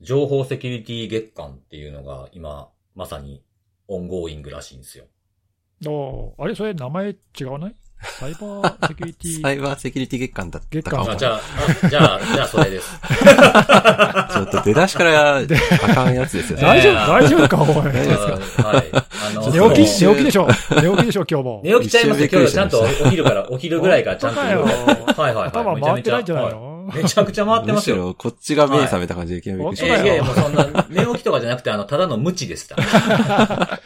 情報セキュリティ月間っていうのが今、まさに ongoing らしいんですよ。おーあれそれ名前違わない？サイバーセキュリティ サイバーセキュリティ月間だった月間かもあじゃあ、あじゃあ、じゃあそれです。ちょっと出だしからあかんやつですよね。大丈夫、えー大丈夫か、おい。大丈夫ですはい。あの、寝起き、寝起きでしょ。寝起きでしょ、今日も。寝起きちゃいますよ。今日ちゃんとお昼から、お昼ぐらいからちゃんと。はいはいはい。頭回ってないんじゃないはの？い めちゃくちゃ回ってむしますよ。ろこっちが目覚めた感じでいきなりびっくりしいやいや、もうそんな、寝起きとかじゃなくて、あの、ただの無知でした。は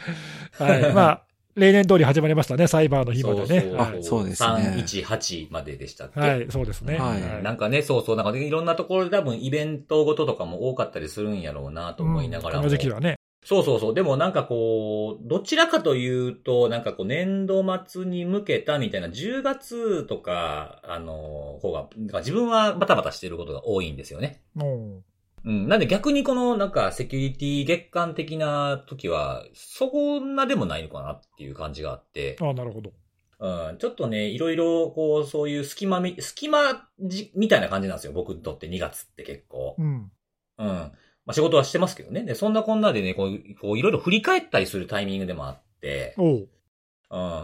い。まあ、例年通り始まりましたね、サイバーの日までね。そうはあそうですね318まででしたっけ？はい、そうですね。はいなんかね、そうそう、なんかいろんなところで多分イベントごととかも多かったりするんやろうなと思いながらも。うんこの時期はね。そうそうそう。でもなんかこう、どちらかというと、なんかこう年度末に向けたみたいな10月とか、あの、方が、自分はバタバタしてることが多いんですよね。もうん。なんで逆にこのなんかセキュリティ月間的な時は、そんなでもないのかなっていう感じがあって。う、あなるほど。うん、ちょっとね、いろいろ、こう、そういう隙間み、隙間じ、みたいな感じなんですよ。僕にとって2月って結構。うん。うん。まあ仕事はしてますけどね。で、そんなこんなでね、こう、こういろいろ振り返ったりするタイミングでもあって。う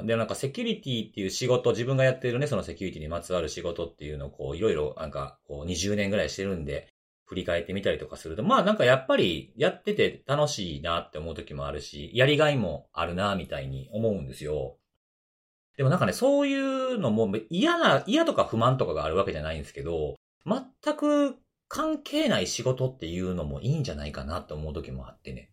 ん。で、なんかセキュリティっていう仕事、自分がやってるね、そのセキュリティにまつわる仕事っていうのを、こう、いろいろ、なんか、こう、20年ぐらいしてるんで、振り返ってみたりとかすると、まあなんかやっぱり、やってて楽しいなって思う時もあるし、やりがいもあるな、みたいに思うんですよ。でもなんかね、そういうのも嫌な、嫌とか不満とかがあるわけじゃないんですけど、全く関係ない仕事っていうのもいいんじゃないかなって思う時もあってね。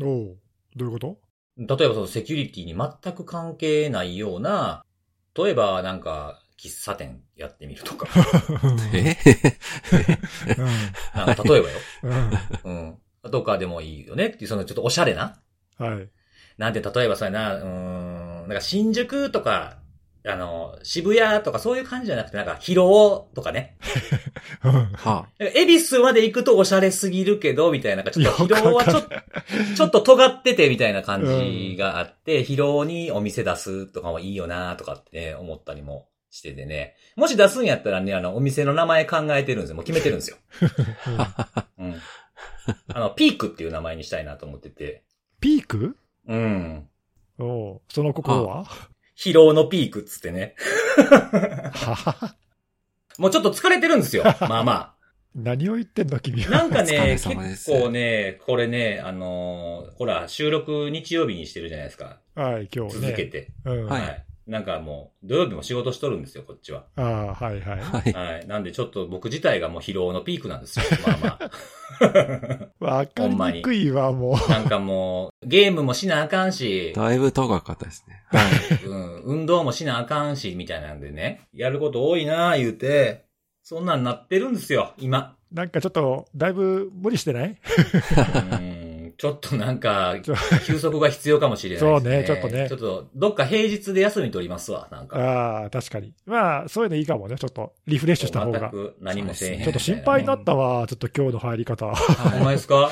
おう。どういうこと？例えばそのセキュリティに全く関係ないような、例えばなんか、喫茶店やってみるとか。た。えなんか例えばよ。うん。とかでもいいよねっていう、そのちょっとおしゃれな。はい。なんて例えばそな、うーん、なんか新宿とか、あの、渋谷とかそういう感じじゃなくて、なんか広尾とかね。うんはなんか恵比寿まで行くとおしゃれすぎるけど、みたいな、ちょっと広尾はちょっと、ちょっと尖っててみたいな感じがあって、広尾にお店出すとかもいいよなとかってね、思ったりもしててね。もし出すんやったらね、あの、お店の名前考えてるんですよ。もう決めてるんですよ。うん。あの、ピークっていう名前にしたいなと思ってて。ピーク？うん。おう。その心は？疲労のピークっつってね。ははもうちょっと疲れてるんですよ。まあま何を言ってんの君あ。は。なんかね、結構ね、これね、あのーほら、収録日曜日にしてるじゃないですか。はい、今日ね。続けて。うん。はいはい。なんかもう、土曜日も仕事しとるんですよ、こっちは。ああ、はいはい。はい。はい。なんでちょっと僕自体がもう疲労のピークなんですよ。まあまあ。わかりにくいわ、もう。なんかもう、ゲームもしなあかんし、だいぶ遠かったですね。はい。うん、運動もしなあかんし、みたいなんでね。やること多いなあ言うて、そんなんなってるんですよ、今。なんかちょっと、だいぶ無理してない？うん、ちょっとなんか休息が必要かもしれないですね。そうねちょっとねちょっと、どっか平日で休み取りますわ、なんか。ああ、確かに。まあ、そういうのいいかもね。ちょっと、リフレッシュした方が。全く何もせえへん。ちょっと心配になったわ、ちょっと今日の入り方。ほんまですか？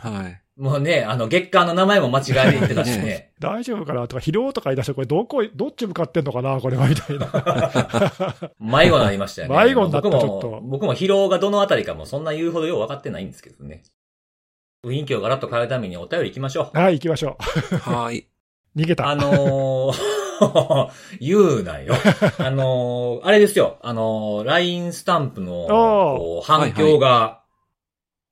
はい。もうね、あの、月間の名前も間違えて言ってたしね ね。大丈夫かな？とか、疲労とか言い出して、これどこ、どっち向かってんのかな？これは、みたいな。迷子になりましたよね。迷子になった僕もちょっと僕も疲労がどのあたりかもそんな言うほどよう分かってないんですけどね。雰囲気をガラッと変えるためにお便り行きましょう。はい、行きましょはい。う。逃げた。あのー、言うなよ。あのー、あれですよ。あのー、LINE スタンプの反響が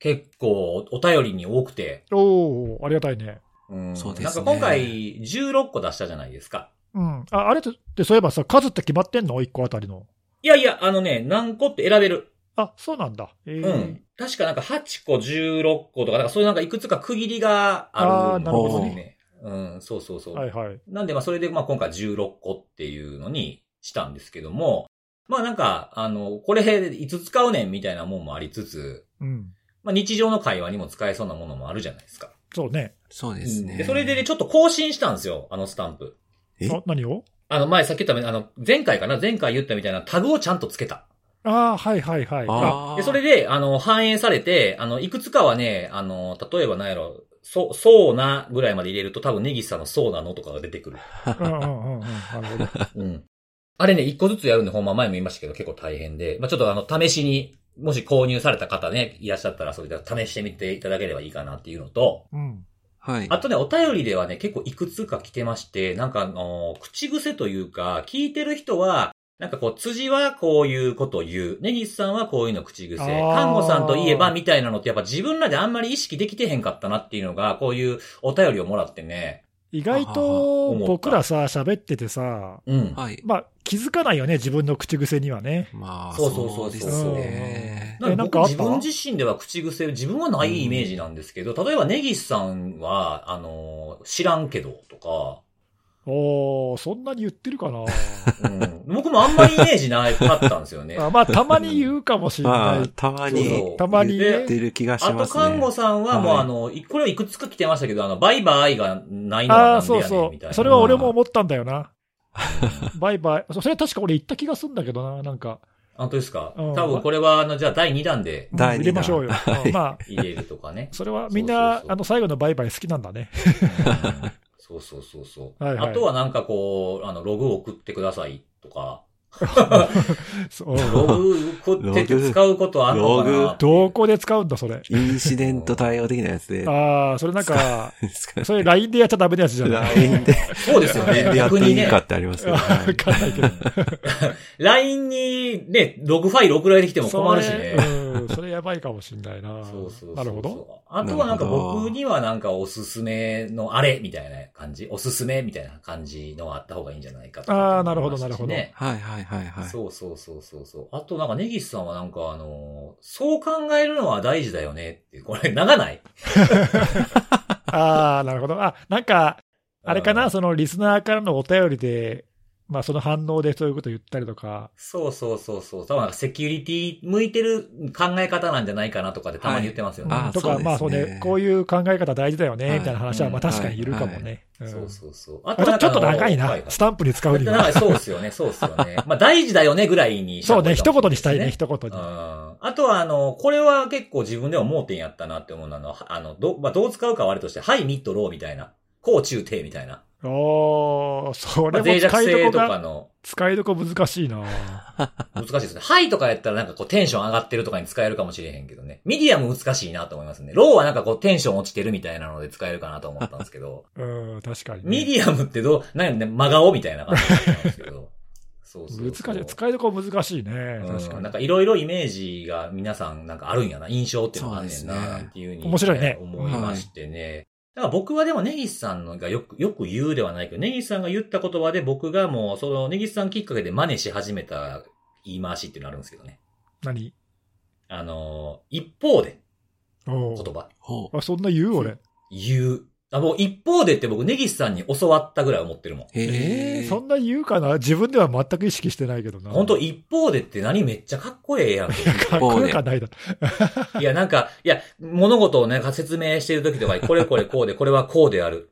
結構お便りに多くて、おおありがたいね。うんそうですねなんか今回16個出したじゃないですか。うん。あ、あれって、そういえばさ、数って決まってんの ?1 個あたりの。いやいや、あのね、何個って選べる。あ、そうなんだ。えーうん。確かなんか8個、16個とか、なんかそういうなんかいくつか区切りがあるんあーなるほどですね。うん、そうそうそう。はいはい。なんでまあそれでまあ今回16個っていうのにしたんですけども、まあなんか、あの、これいつ使うねんみたいなもんもありつつ、うん。まあ日常の会話にも使えそうなものもあるじゃないですか。そうね。そうですね。で、それでね、ちょっと更新したんですよ、あのスタンプ。え？あ、何を？あの、前さっき言った、あの、前回かな？前回言ったみたいなタグをちゃんとつけた。ああ、はいはいはい。あ。で、それで、あの、反映されて、あの、いくつかはね、あの、例えば何やろ、そ、そうなぐらいまで入れると多分ネギスさんのそうなのとかが出てくる。うんうんうんうん。なるほど。うん。あれね、一個ずつやるんで、ほんま前も言いましたけど結構大変で、まあちょっとあの、試しにもし購入された方ね、いらっしゃったら、それで試してみていただければいいかなっていうのと、うん。はい。あとね、お便りではね、結構いくつか来てまして、なんかあの、口癖というか、聞いてる人は、なんかこう、辻はこういうことを言う。根岸さんはこういうの口癖。看護さんといえばみたいなのってやっぱ自分らであんまり意識できてへんかったなっていうのが、こういうお便りをもらってね。意外と僕らさ、喋っててさ、うん。はい。まあ気づかないよね、自分の口癖にはね。まあ、そうそうそうそうですね。なんなんか自分自身では口癖、自分はないイメージなんですけど、例えば根岸さんは、あの、知らんけどとか、おー、そんなに言ってるかなうん、僕もあんまりイメージなかったんですよね。あまあ、たまに言うかもしれまあない。、たまにたまにね言ってる気がしあと、ますね。看護さんはもう、はいあの、いこれはいくつか来てましたけど、あの、バイバイがないのはああ、なんでやねんそうそみたいうな。それは俺も思ったんだよな。う んバイバイ。そそれ確か俺言った気がするんだけどな、なんか。本当ですか？うん多分これは、あの、じゃあ第2弾でうん第二弾入れましょうよ。まあ、入れるとかね。それはみんそうなそう、そうあの、最後のバイバイ好きなんだね。うんそうそうそうそう。はいはいあとはなんかこう、あの、ログを送ってくださいとか、そうログ送ってて使うことあるのかロなどこで使うんだ、それ？インシデント対応的なやつで。ああ、それなんか、それ LINE でやっちゃダメなやつじゃない？LINE で、そうですよね。でやっ逆にねていいか。ってありますけど。わかんないけど。LINE にね、ログファイル送られてきても困るしね。それうん、それやばいかもしんないな。そうそうなるほど。。あとはなんかなるほど僕にはなんかおすすめのあれみたいな感じ、おすすめみたいな感じのがあった方がいいんじゃないかとかあーなるほど思いましたしねはいはいはいはい。そうそうそうそうそう。あとなんか根岸さんはなんかあのーそう考えるのは大事だよねっていう、これ長ない？ああ、なるほど。あ、なんか、あれかな、うんそのリスナーからのお便りで、まあその反応でそういうこと言ったりとか。そうそうそうそう。多分なんかセキュリティ向いてる考え方なんじゃないかなとかでたまに言ってますよね。はいあとか、ねまあそうね、こういう考え方大事だよね、はいみたいな話は、うんまあ確かにいるかもね。うんそうそうそう。ああとちょっと長いな、はいスタンプに使うには。そうですよね、そうですよね。まあ大事だよねぐらいにしたそうね、一言にしたいね、ね。一言に。うんあとは、あの、これは結構自分でも盲点やったなって思うのは、あの、ど、まあ、どう使うかはあれとして、ハイ、ミッド、ローみたいな。高、中、低みたいな。おー、そまあ、れも脆弱使いど性とが、の、使いどこ難しいな 難しいですね。ハイとかやったらなんかこうテンション上がってるとかに使えるかもしれへんけどね。ミディアム難しいなと思いますね。ローはなんかこうテンション落ちてるみたいなので使えるかなと思ったんですけど、うん、確かに、ね。ミディアムってどう、なんやね、真顔みたいな感じなんですけど。そうそう難しい。使いどこ難しいね。確かに。うんなんかいろいろイメージが皆さんなんかあるんやな、印象っていうのがあんねんな、そうですねなんていうふうに、面白いね思いましてね。だから僕はでも根岸さんのがよく、よく言うではないけど、根岸さんが言った言葉で僕がもう、その根岸さんきっかけで真似し始めた言い回しっていうのあるんですけどね。何？あの、一方で言葉。あ、そんな言う俺。言う。あ、もう一方でって僕根岸さんに教わったぐらい思ってるもん。へえ。えー、そんな言うかな？自分では全く意識してないけどな。本当一方でって何めっちゃかっこええやんって。かっこよかないだろ。いや、なんか、いや、物事をね、説明してる時とかに、これこれこうで、これはこうである。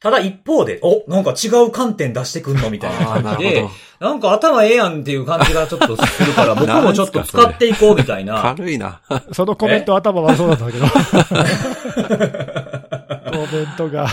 ただ一方で、お、なんか違う観点出してくんの？みたいなああ、な感じでるほ、なんか頭ええやんっていう感じがちょっとするから、僕もちょっと使っていこうみたいど。な。軽いな。そのコメント頭悪そうなんだけど。コメントが。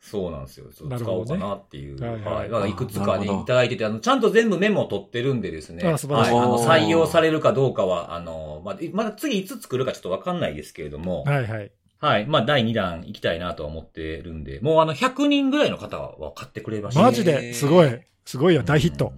そうなんですよ。ちょっと使おうかなっていう。はいはいはい。いくつかね、いただいてて、あの、ちゃんと全部メモを取ってるんでですね。あ素晴らしいはい。あの、採用されるかどうかは、あの、まあ、まだ次いつ作るかちょっとわかんないですけれども。はいはい。はい。まあ、第2弾行きたいなとは思ってるんで、もうあの、100人ぐらいの方は買ってくれました。マジで？すごい。すごいよ、大ヒット。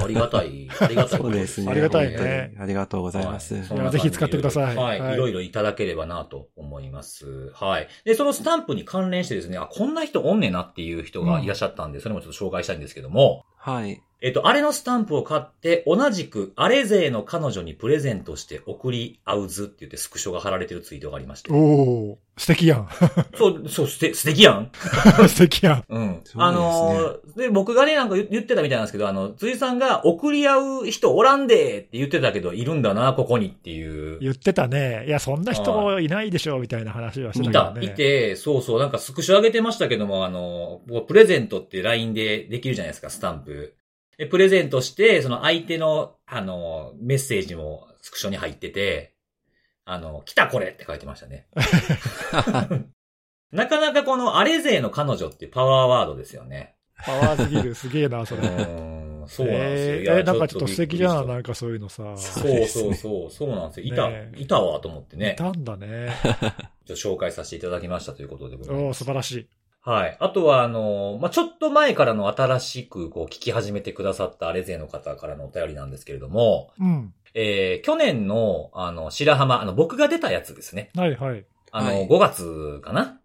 ありがたい。ありがたい。そうですね。ありがたいねありがとうございます。はいぜひ使ってくださいはい。はいいろいろいただければなと思います。はい。で、そのスタンプに関連してですね、あ、こんな人おんねんなっていう人がいらっしゃったんで、それもちょっと紹介したいんですけども、はい。えっと、あれのスタンプを買って、同じく、あれ勢の彼女にプレゼントして送り合うずって言ってスクショが貼られてるツイートがありまして。おー、素敵やん。そう、そう、すて、素敵やん 素敵やん。うん。あのーで、僕がね、なんか言言ってたみたいなんですけど、あの、辻さんが送り合う人おらんでって言ってたけど、いるんだな、ここにっていう。言ってたね。いや、そんな人いないでしょ、みたいな話はしていた、たけどね。いて、そうそう、なんかスクショ上げてましたけども、あの、プレゼントって LINE でできるじゃないですか、スタンプ。で、プレゼントして、その相手の、あの、メッセージもスクショに入ってて、あの、来たこれって書いてましたね。なかなかこの、あれ勢の彼女ってパワーワードですよね。パワーすぎる、すげえな、それ。そうなんですよ。えーえなんかちょっと素敵じゃん、なんかそういうのさ。そうそうそうそう、なんですよ。いた、ねいたわと思ってねい。たんだね。紹介させていただきましたということでございおーます。素晴らしい。はい。あとは、あの、まあ、ちょっと前からの新しく、こう、聞き始めてくださったアレゼの方からのお便りなんですけれども、うん。えー、去年の、あの、白浜、あの、僕が出たやつですね。はいはい。あの、はい5月かな？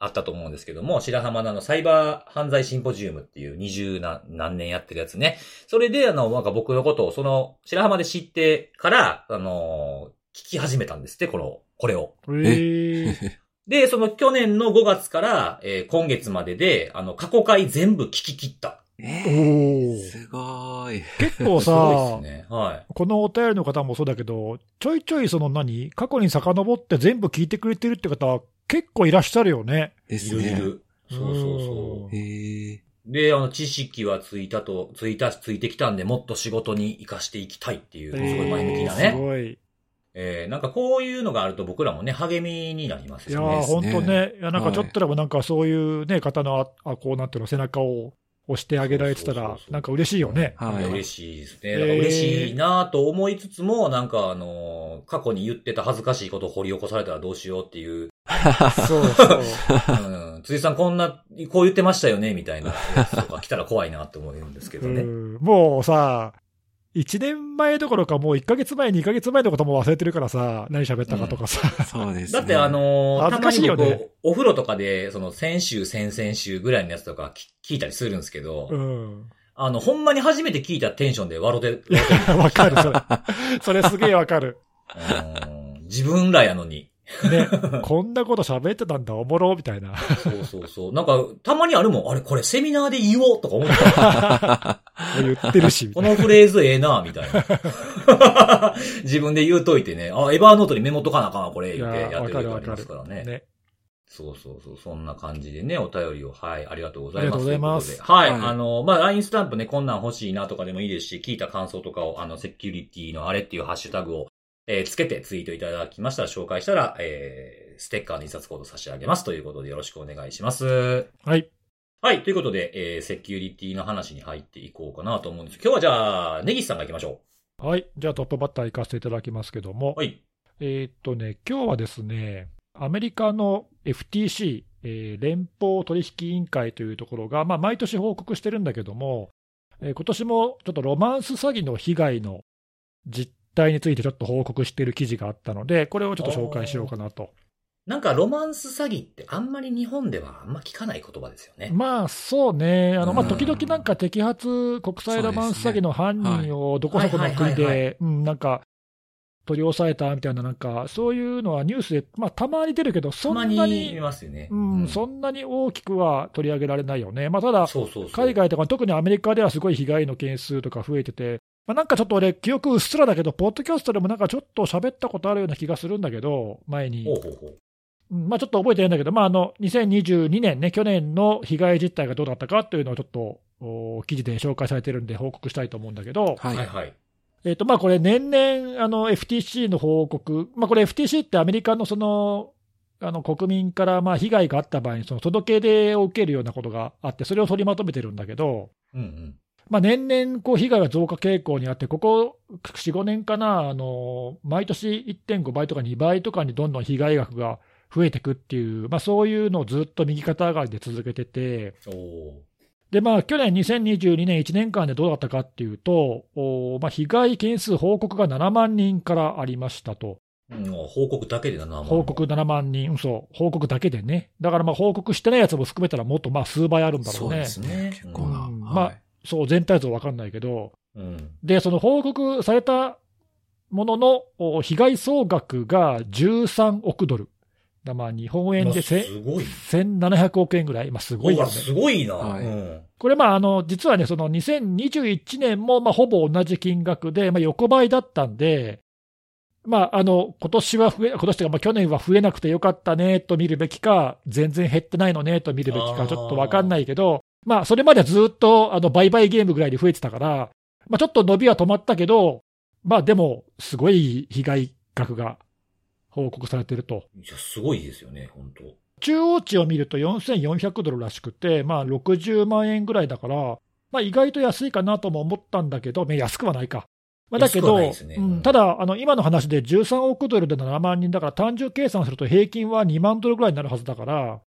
あったと思うんですけども、白浜のあの、サイバー犯罪シンポジウムっていう20何何年やってるやつね。それで、あの、なんか僕のことを、その、白浜で知ってから、あの、聞き始めたんですって、この、これを。えー、で、その去年の5月から、えー今月までで、あの、過去回全部聞き切った。えおー、ーすごーい。結構すごいさ、ですね。はい。このお便りの方もそうだけど、ちょいちょいその何過去に遡って全部聞いてくれてるって方は結構いらっしゃるよね。いですね。るいる。そうそうそへー。う。で、あの、知識はついたと、ついた、ついてきたんで、もっと仕事に活かしていきたいっていう、すごい前向きなすね。ごい。えー、なんかこういうのがあると僕らもね、励みになりますいやよね。ー、本当ね、いやなんかはいちょっとでもなんかそういうね、方の、あ、こうなんていうの、背中を押してあげられてたらなんか嬉しいよね。はいいや嬉しいですね。だから嬉しいなと思いつつも、なんかあのー過去に言ってた恥ずかしいことを掘り起こされたらどうしようっていう、そうそう。うん、辻さんこんな、こう言ってましたよね、みたいな来たら怖いなって思うんですけどね。うんもうさ、1年前どころか、もう1ヶ月前、2ヶ月前のことも忘れてるからさ、何喋ったかとかさ、そうですね。だってあ、のー恥ずかしいよねたまに僕、お風呂とかで、その先週、先々週ぐらいのやつとか聞聞いたりするんですけど、うん。あの、ほんまに初めて聞いたテンションで笑って、わかる、それ。それすげえわかる。うん自分らやのに。ね、こんなこと喋ってたんだ、おもろ、みたいな。そうそうそう。なんか、たまにあるもん。あれ、これセミナーで言おうとか思った。言ってるし、こ。のフレーズええなみたいな。自分で言うといてね。あ、エバーノートにメモっとかなあかんわ、これ、い言ってやってる時ありますからね。ね。そうそうそう。そんな感じでね、お便りを、はい、ありがとうございます。ありがとうございますはい、はいあの、まあ、LINE スタンプね、こんなん欲しいなとかでもいいですし、聞いた感想とかを、あの、セキュリティのあれっていうハッシュタグを、えーつけてツイートいただきましたら、紹介したら、えー、ステッカーの印刷コード差し上げますということでよろしくお願いします。はい。はい、ということで、えー、セキュリティの話に入っていこうかなと思うんです今日はじゃあ、ネギスさんが行きましょはい。じゃあトップバッター行かせていただきますけどもう。、はい。えーっとね、今日はですね、アメリカの FTC、えー連邦取引委員会というところが、まあ、毎年報告してるんだけども、えー今年もちょっとロマンス詐欺の被害の実態についてちょっと報告している記事があったので、これをちょっと紹介しようかなと。なんか、ロマンス詐欺ってあんまり日本ではあんま聞かない言葉ですよね。まあそうね、あのまあ、うん時々なんか摘発国際ロマンス詐欺の犯人をどこそこの国で、うんなんか取り押さえたみたいな、なんかそういうのはニュースで、まあ、たまに出るけど、たそんなまにに見ますよね。うん、そんなに大きくは取り上げられないよね。まあ、ただ、そうそうそう。海外とか、特にアメリカではすごい被害の件数とか増えてて、まあ、なんかちょっと俺、記憶うっすらだけど、ポッドキャストでもなんかちょっと喋ったことあるような気がするんだけど、前に。ほうほうほう。うんまあ、ちょっと覚えてないんだけど、まあ、あの2022年ね、去年の被害実態がどうだったかっていうのをちょっとお記事で紹介されてるんで、報告したいと思うんだけど、はい。はいはい。えっとまあ、これ、年々あの FTC の報告、まあ、これ、FTC ってアメリカのそのあの国民からまあ被害があった場合に、その届け出を受けるようなことがあって、それを取りまとめてるんだけど、うんうん。まあ、年々こう被害が増加傾向にあって、ここ4、5年かな、あの毎年1.5倍とか2倍とかにどんどん被害額が増えていくっていう、まあ、そういうのをずっと右肩上がりで続けてて、でまあ、去年2022年1年間でどうだったかっていうと、おまあ、被害件数報告が7万人からありましたと、うん報告だけで7万。報告7万人、うんそう、報告だけでね、だからまあ報告してないやつも含めたら、もっとまあ数倍あるんだろねそううで。すね。結構な。うんはいまあそう、全体像わかんないけど、うん。で、その報告されたもののお被害総額が13億ドル。だまあ日本円まあでせすごい。1700億円ぐらい、まあ、すごいよね。すごいな。はいうんこれ、まあ、あの実はね、その2021年もまあほぼ同じ金額で、まあ、横ばいだったんで、まあ、あの今年は増え、今年というか、まあ去年は増えなくてよかったねと見るべきか、全然減ってないのねと見るべきか、ちょっとわかんないけど、まあ、それまではずっとあの売買ゲームぐらいで増えてたから、まあ、ちょっと伸びは止まったけど、まあでも、すごい被害額が報告されてると。いや、すごいですよね、本当中央値を見ると4400ドルらしくて、まあ、60万円ぐらいだから、まあ、意外と安いかなとも思ったんだけど、ね安くはないか。まあ、だけど、ねうんうんただ、あの今の話で13億ドルで7万人だから、単純計算すると平均は2万ドルぐらいになるはずだから、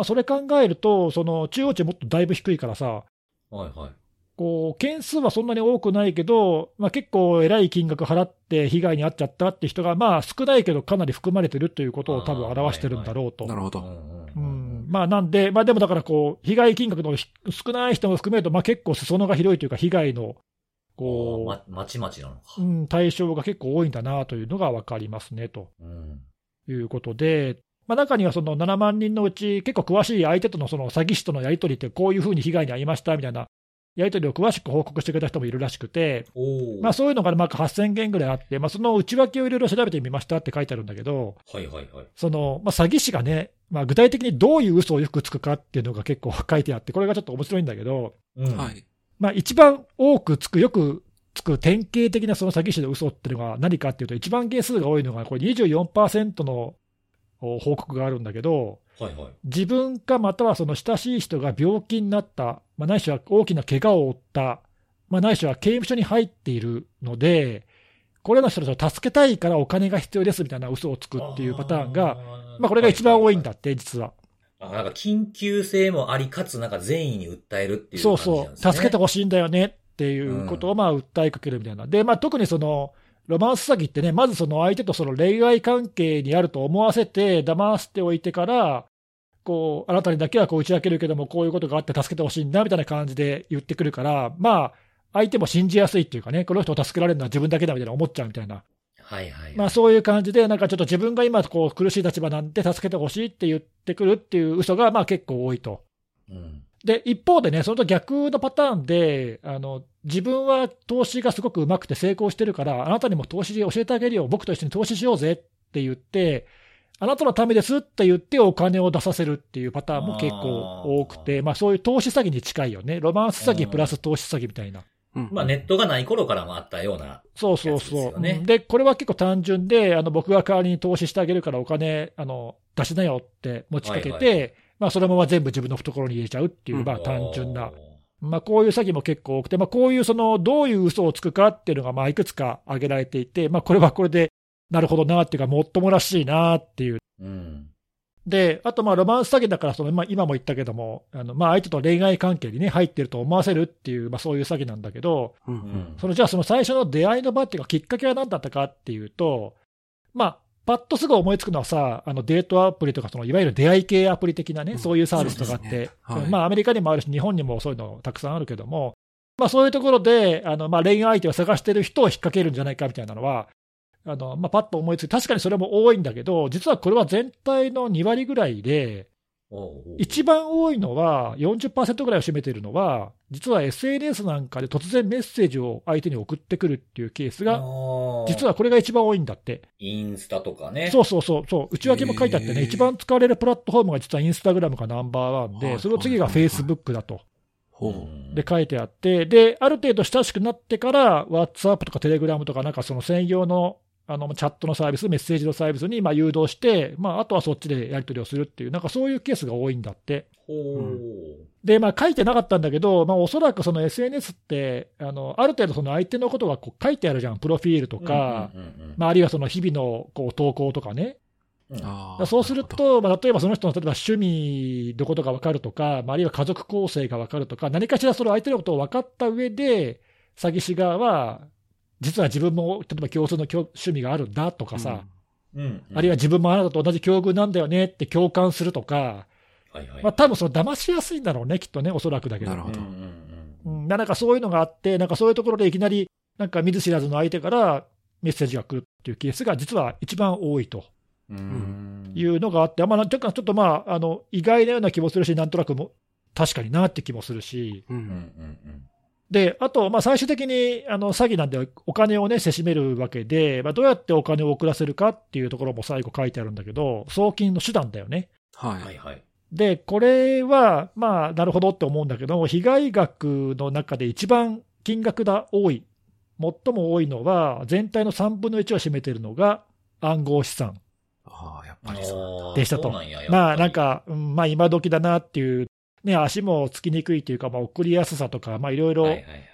まあ、それ考えると、その中央値もっとだいぶ低いからさ、はいはい。こう件数はそんなに多くないけど、まあ、結構えらい金額払って被害に遭っちゃったって人が、まあ、少ないけどかなり含まれてるということを多分表してるんだろうと。なるほど。うんまあ、なんで、まあ、でもだからこう、被害金額のひ少ない人も含めると、まあ、結構裾野が広いというか、被害のこま、まちまちなのかう、。うん、対象が結構多いんだなというのが分かりますねとうん。いうことで、まあ、中にはその7万人のうち、結構詳しい相手とのその詐欺師とのやり取りって、こういうふうに被害に遭いましたみたいなやり取りを詳しく報告してくれた人もいるらしくて、まあ、そういうのがなんか8000件ぐらいあって、まあ、その内訳をいろいろ調べてみましたって書いてあるんだけど、はいはいはい。そのまあ、詐欺師がね、まあ、具体的にどういう嘘をよくつくかっていうのが結構書いてあって、これがちょっと面白いんだけど、うんはい。まあ、一番多くつく、よくつく典型的なその詐欺師の嘘っていうのが何かっていうと、一番件数が多いのが、これ24%のお報告があるんだけど、はいはい。自分かまたはその親しい人が病気になった、まあ、ないしは大きな怪我を負った、まあ、ないしは刑務所に入っているので、これらの人たちを助けたいからお金が必要ですみたいな嘘をつくっていうパターンが、まあ、これが一番多いんだって、実は。あ、なんか緊急性もあり、かつなんか善意に訴えるっていうそう感じなんですね。そう、助けてほしいんだよねっていうことをまあ訴えかけるみたいな。で、まあ、特にその、ロマンス詐欺ってね、まずその相手とその恋愛関係にあると思わせて、騙しておいてから、こう、あなたにだけはこう打ち明けるけども、こういうことがあって助けてほしいんだみたいな感じで言ってくるから、まあ、相手も信じやすいっていうかね、この人を助けられるのは自分だけだみたいな思っちゃうみたいな。はいはい。まあそういう感じで、なんかちょっと自分が今こう苦しい立場なんで助けてほしいって言ってくるっていう嘘がまあ結構多いと。うん。で、一方でね、それと逆のパターンで、あの自分は投資がすごくうまくて成功してるから、あなたにも投資教えてあげるよ、僕と一緒に投資しようぜって言って、あなたのためですって言ってお金を出させるっていうパターンも結構多くて、まあそういう投資詐欺に近いよね。ロマンス詐欺プラス投資詐欺みたいな。うんまあネットがない頃からもあったような。そうそうそう。で、これは結構単純で、あの僕が代わりに投資してあげるからお金あの出しなよって持ちかけて、はいはまあそのまま全部自分の懐に入れちゃうっていう、うんまあ単純なおー。まあ、こういう詐欺も結構多くて、まあ、こういうそのどういう嘘をつくかっていうのがまあいくつか挙げられていて、まあ、これはこれでなるほどなっていうか、もっともらしいなっていう。うん。で、あとまあロマンス詐欺だからその、まあ、今も言ったけども、あのまあ相手と恋愛関係に、ね、入ってると思わせるっていう、まあ、そういう詐欺なんだけど、うんうん。そのじゃあ、その最初の出会いの場っていうか、きっかけは何だったかっていうと、まあ、パッとすぐ思いつくのはさ、あのデートアプリとか、そのいわゆる出会い系アプリ的なね、うん。そういうサービスとかあって、ね。はい。まあ、アメリカにもあるし、日本にもそういうのたくさんあるけども、まあ、そういうところで、あのまあ、恋愛相手を探してる人を引っ掛けるんじゃないかみたいなのは、あのまあ、パッと思いつく、確かにそれも多いんだけど、実はこれは全体の2割ぐらいで、一番多いのは、40%ぐらいを占めているのは、実は SNS なんかで突然メッセージを相手に送ってくるっていうケースが、実は、はこれが一番多いんだって。インスタとかね。そうそうそう、そう。内訳も書いてあってね、一番使われるプラットフォームが実はインスタグラムがナンバーワンで、はいその次がフェイスブックだと。で、書いてあって、で、ある程度親しくなってから、WhatsApp とか Telegram とか、なんかその専用のあのチャットのサービス、メッセージのサービスにまあ誘導して、まあ、あとはそっちでやり取りをするっていう、なんかそういうケースが多いんだって。ほう。で、まあ、書いてなかったんだけど、まあ、おそらくその SNS って、あのある程度その相手のことがこう書いてあるじゃん、プロフィールとか、まあ、あるいはその日々のこう投稿とかね。うんそうする、と、まあ、例えばその人の例えば趣味のことが分かるとか、まあ、あるいは家族構成が分かるとか、何かしらその相手のことを分かった上で、詐欺師側は、実は自分も例えば共通の共趣味があるんだとかさ、うん。うん。あるいは自分もあなたと同じ境遇なんだよねって共感するとか、はいはい。まあ多分その騙しやすいんだろうね、きっとね、おそらくだけど。なるほど。うんうんうん。うん、なんかそういうのがあって、なんかそういうところでいきなり、なんか見ず知らずの相手からメッセージが来るっていうケースが実は一番多いと。うん。いうのがあって、まあ、ちょっとちょっとまああの意外なような気もするし、なんとなくも確かになって気もするし、う。うんんうんであと、まあ最終的にあの詐欺なんで、お金をね、せしめるわけで、まあ、どうやってお金を送らせるかっていうところも最後書いてあるんだけど、送金の手段だよね。は。はいいはい。で、これは、まあ、なるほどって思うんだけど、被害額の中で一番金額が多い、最も多いのは、全体の3分の1を占めているのが暗号資産ああ、やっぱりそう。でしたとそうなんやまあ、なん、か、うんまあ、今時だなっていうね、足もつきにくいというか、まあ、送りやすさとか、まあ、いろいろ、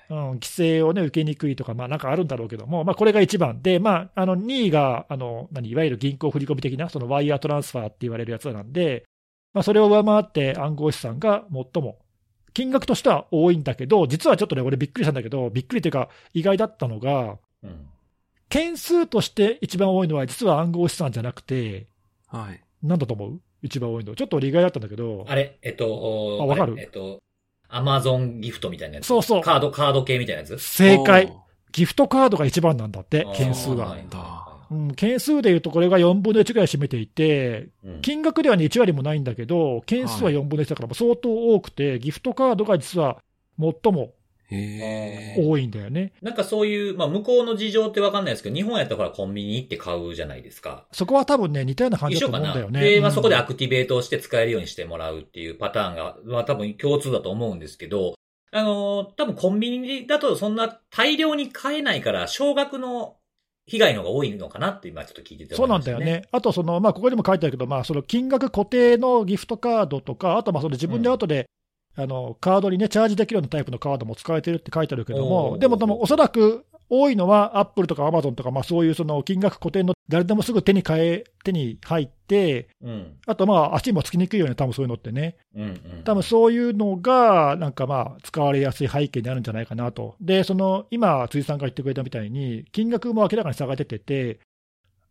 規制をね、受けにくいとか、まあ、なんかあるんだろうけども、まあ、これが一番で、まあ、あの、2位が、あの、何、いわゆる銀行振込的な、そのワイヤートランスファーって言われるやつなんで、まあ、それを上回って暗号資産が最も、金額としては多いんだけど、実はちょっとね、俺びっくりしたんだけど、びっくりというか、意外だったのが、うん。件数として一番多いのは、実は暗号資産じゃなくて、はい。なんだと思う？一番多いの。ちょっと俺意外だったんだけど、あれ、えっと、あわかる？えっと、アマゾンギフトみたいなやつ？そうそう。カード、カード系みたいなやつ？正解。おギフトカードが一番なんだって。件数は。いはいうん、件数でいうと、これが4分の1ぐらい占めていて、うん。金額では、ね、1割もないんだけど、件数は4分の1だから、相当多くて、ギフトカードが実は最も。多いんだよね。なんかそういう、まあ向こうの事情ってわかんないですけど、日本やったらほらコンビニ行って買うじゃないですか。そこは多分ね、似たような感じ。だと思うんだよね。で、まあうんそこでアクティベートをして使えるようにしてもらうっていうパターンが、まあ多分共通だと思うんですけど、あのー多分コンビニだとそんな大量に買えないから、少額の被害の方が多いのかなって今ちょっと聞いててそうなんだよね。あとその、まあ、ここにも書いてあるけど、まあ、その金額固定のギフトカードとか、あとまあその自分で後で、あのカードにね、チャージできるようなタイプのカードも使えてるって書いてあるけどおも、ーでも、でもおそらく多いのは、アップルとかアマゾンとか、まあ、そういうその金額固定の誰でもすぐ手に変え、手に入って、うん。あとまあ足もつきにくいように、多分そういうのってね、うんうん。多分そういうのが、なんかまあ、使われやすい背景にあるんじゃないかなと。で、その今、辻さんが言ってくれたみたいに、金額も明らかに差が出てて、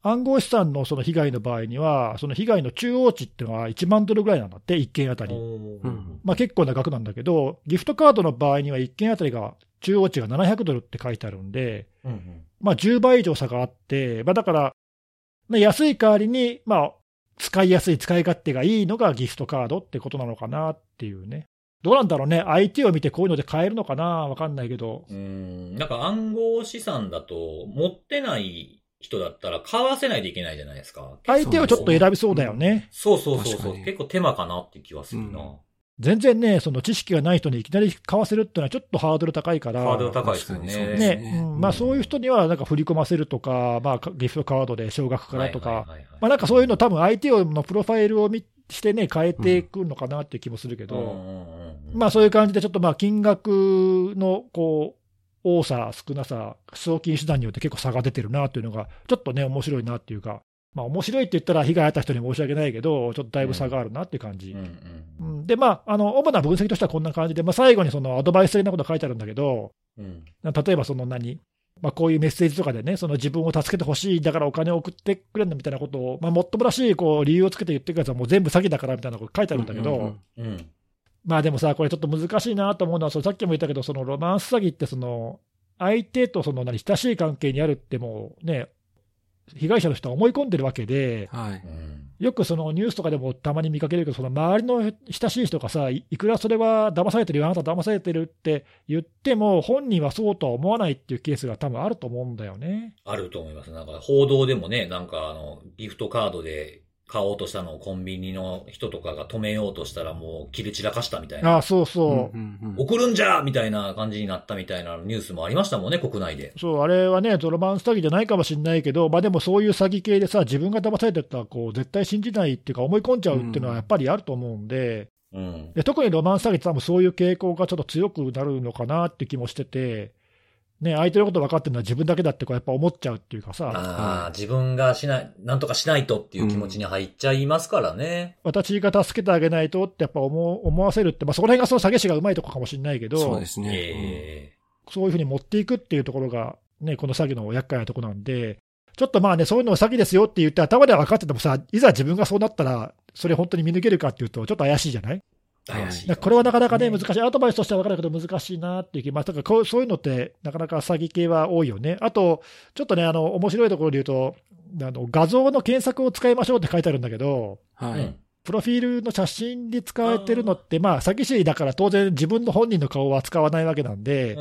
暗号資産のその被害の場合には、その被害の中央値っていうのは1万ドルぐらいなんだって、1件あたり。まあ、結構な額なんだけど、ギフトカードの場合には1件あたりが、中央値が700ドルって書いてあるんで、うんうんまあ、10倍以上差があって、まあ、だから、まあ安い代わりに、まあ、使いやすい、使い勝手がいいのがギフトカードってことなのかなっていうね。どうなんだろうね、相手を見てこういうので買えるのかな、わかんないけど、うん。なんか暗号資産だと、持ってない人だったら買わせないといけないじゃないですか。相手をちょっと選びそうだよね。そうそうそうそう。結構手間かなって気はするな。うん全然ね、その知識がない人にいきなり買わせるっていうのはちょっとハードル高いから。ハードル高いですよね。ですねうんまあ、そういう人にはなんか振り込ませるとか、まあ、ギフトカードで少額からとか、まあ、なんかそういうの、多分相手のプロファイルを見してね、変えていくのかなっていう気もするけど、まあそういう感じで、ちょっとまあ金額のこう多さ、少なさ、送金手段によって結構差が出てるなというのが、ちょっとね、面白いなっていうか、まあ面白いって言ったら被害あった人に申し訳ないけど、ちょっとだいぶ差があるなっていう感じ。うんうん。うん。で、まあ、あの主な分析としてはこんな感じで、まあ、最後にそのアドバイス的なことが書いてあるんだけど、うん。例えばその何、まあ、こういうメッセージとかでね、その自分を助けてほしい、だからお金を送ってくれんのみたいなことを、まあ、もっともらしいこう理由をつけて言ってくるやつは、もう全部詐欺だからみたいなこと書いてあるんだけど、うんうん。うんまあでもさ、これちょっと難しいなと思うのは、そのさっきも言ったけど、そのロマンス詐欺ってその、相手とその何親しい関係にあるってもうね、被害者の人は思い込んでるわけで、はい。うんよくそのニュースとかでもたまに見かけるけど、その周りの親しい人がさ、いいくらそれは騙されてるよ、あなた騙されてるって言っても、本人はそうとは思わないっていうケースが多分あると思うんだよね。あると思います。なんか報道でもね、なんかあの、ギフトカードで買おうとしたのをコンビニの人とかが止めようとしたらもう切れ散らかしたみたいな。ああ、そうそう。んうん送るんじゃみたいな感じになったみたいなニュースもありましたもんね、国内で。そう、あれはね、ロマンス詐欺じゃないかもしれないけど、まあでもそういう詐欺系でさ、自分が騙されてたらこう、絶対信じないっていうか、思い込んじゃうっていうのはやっぱりあると思うんで、うん。で特にロマンス詐欺って多分そういう傾向がちょっと強くなるのかなって気もしてて、ね、相手のこと分かってるのは自分だけだってこうやっぱ思っちゃうっていうかさ、ああ、自分がしない、なんとかしないとっていう気持ちに入っちゃいますからね。私が助けてあげないとってやっぱ思う思わせるって、まあ、そこら辺がその詐欺師がうまいとこかもしれないけど、そうですね。えそういうふうに持っていくっていうところが、ね、この詐欺の厄介なところなんで、ちょっとまあね、そういうのを詐欺ですよって言って、頭では分かっててもさ、いざ自分がそうなったら、それ本当に見抜けるかっていうと、ちょっと怪しいじゃない？い。これはなかなかね、難しい、アドバイスとしては分かるけど、難しいなっていう気、まあ、だからこうそういうのって、なかなか詐欺系は多いよね。あと、ちょっとね、あの面白いところで言うと、あの画像の検索を使いましょうって書いてあるんだけど、はい。うん。プロフィールの写真に使われてるのって、まあ、詐欺師だから当然、自分の本人の顔は使わないわけなんで。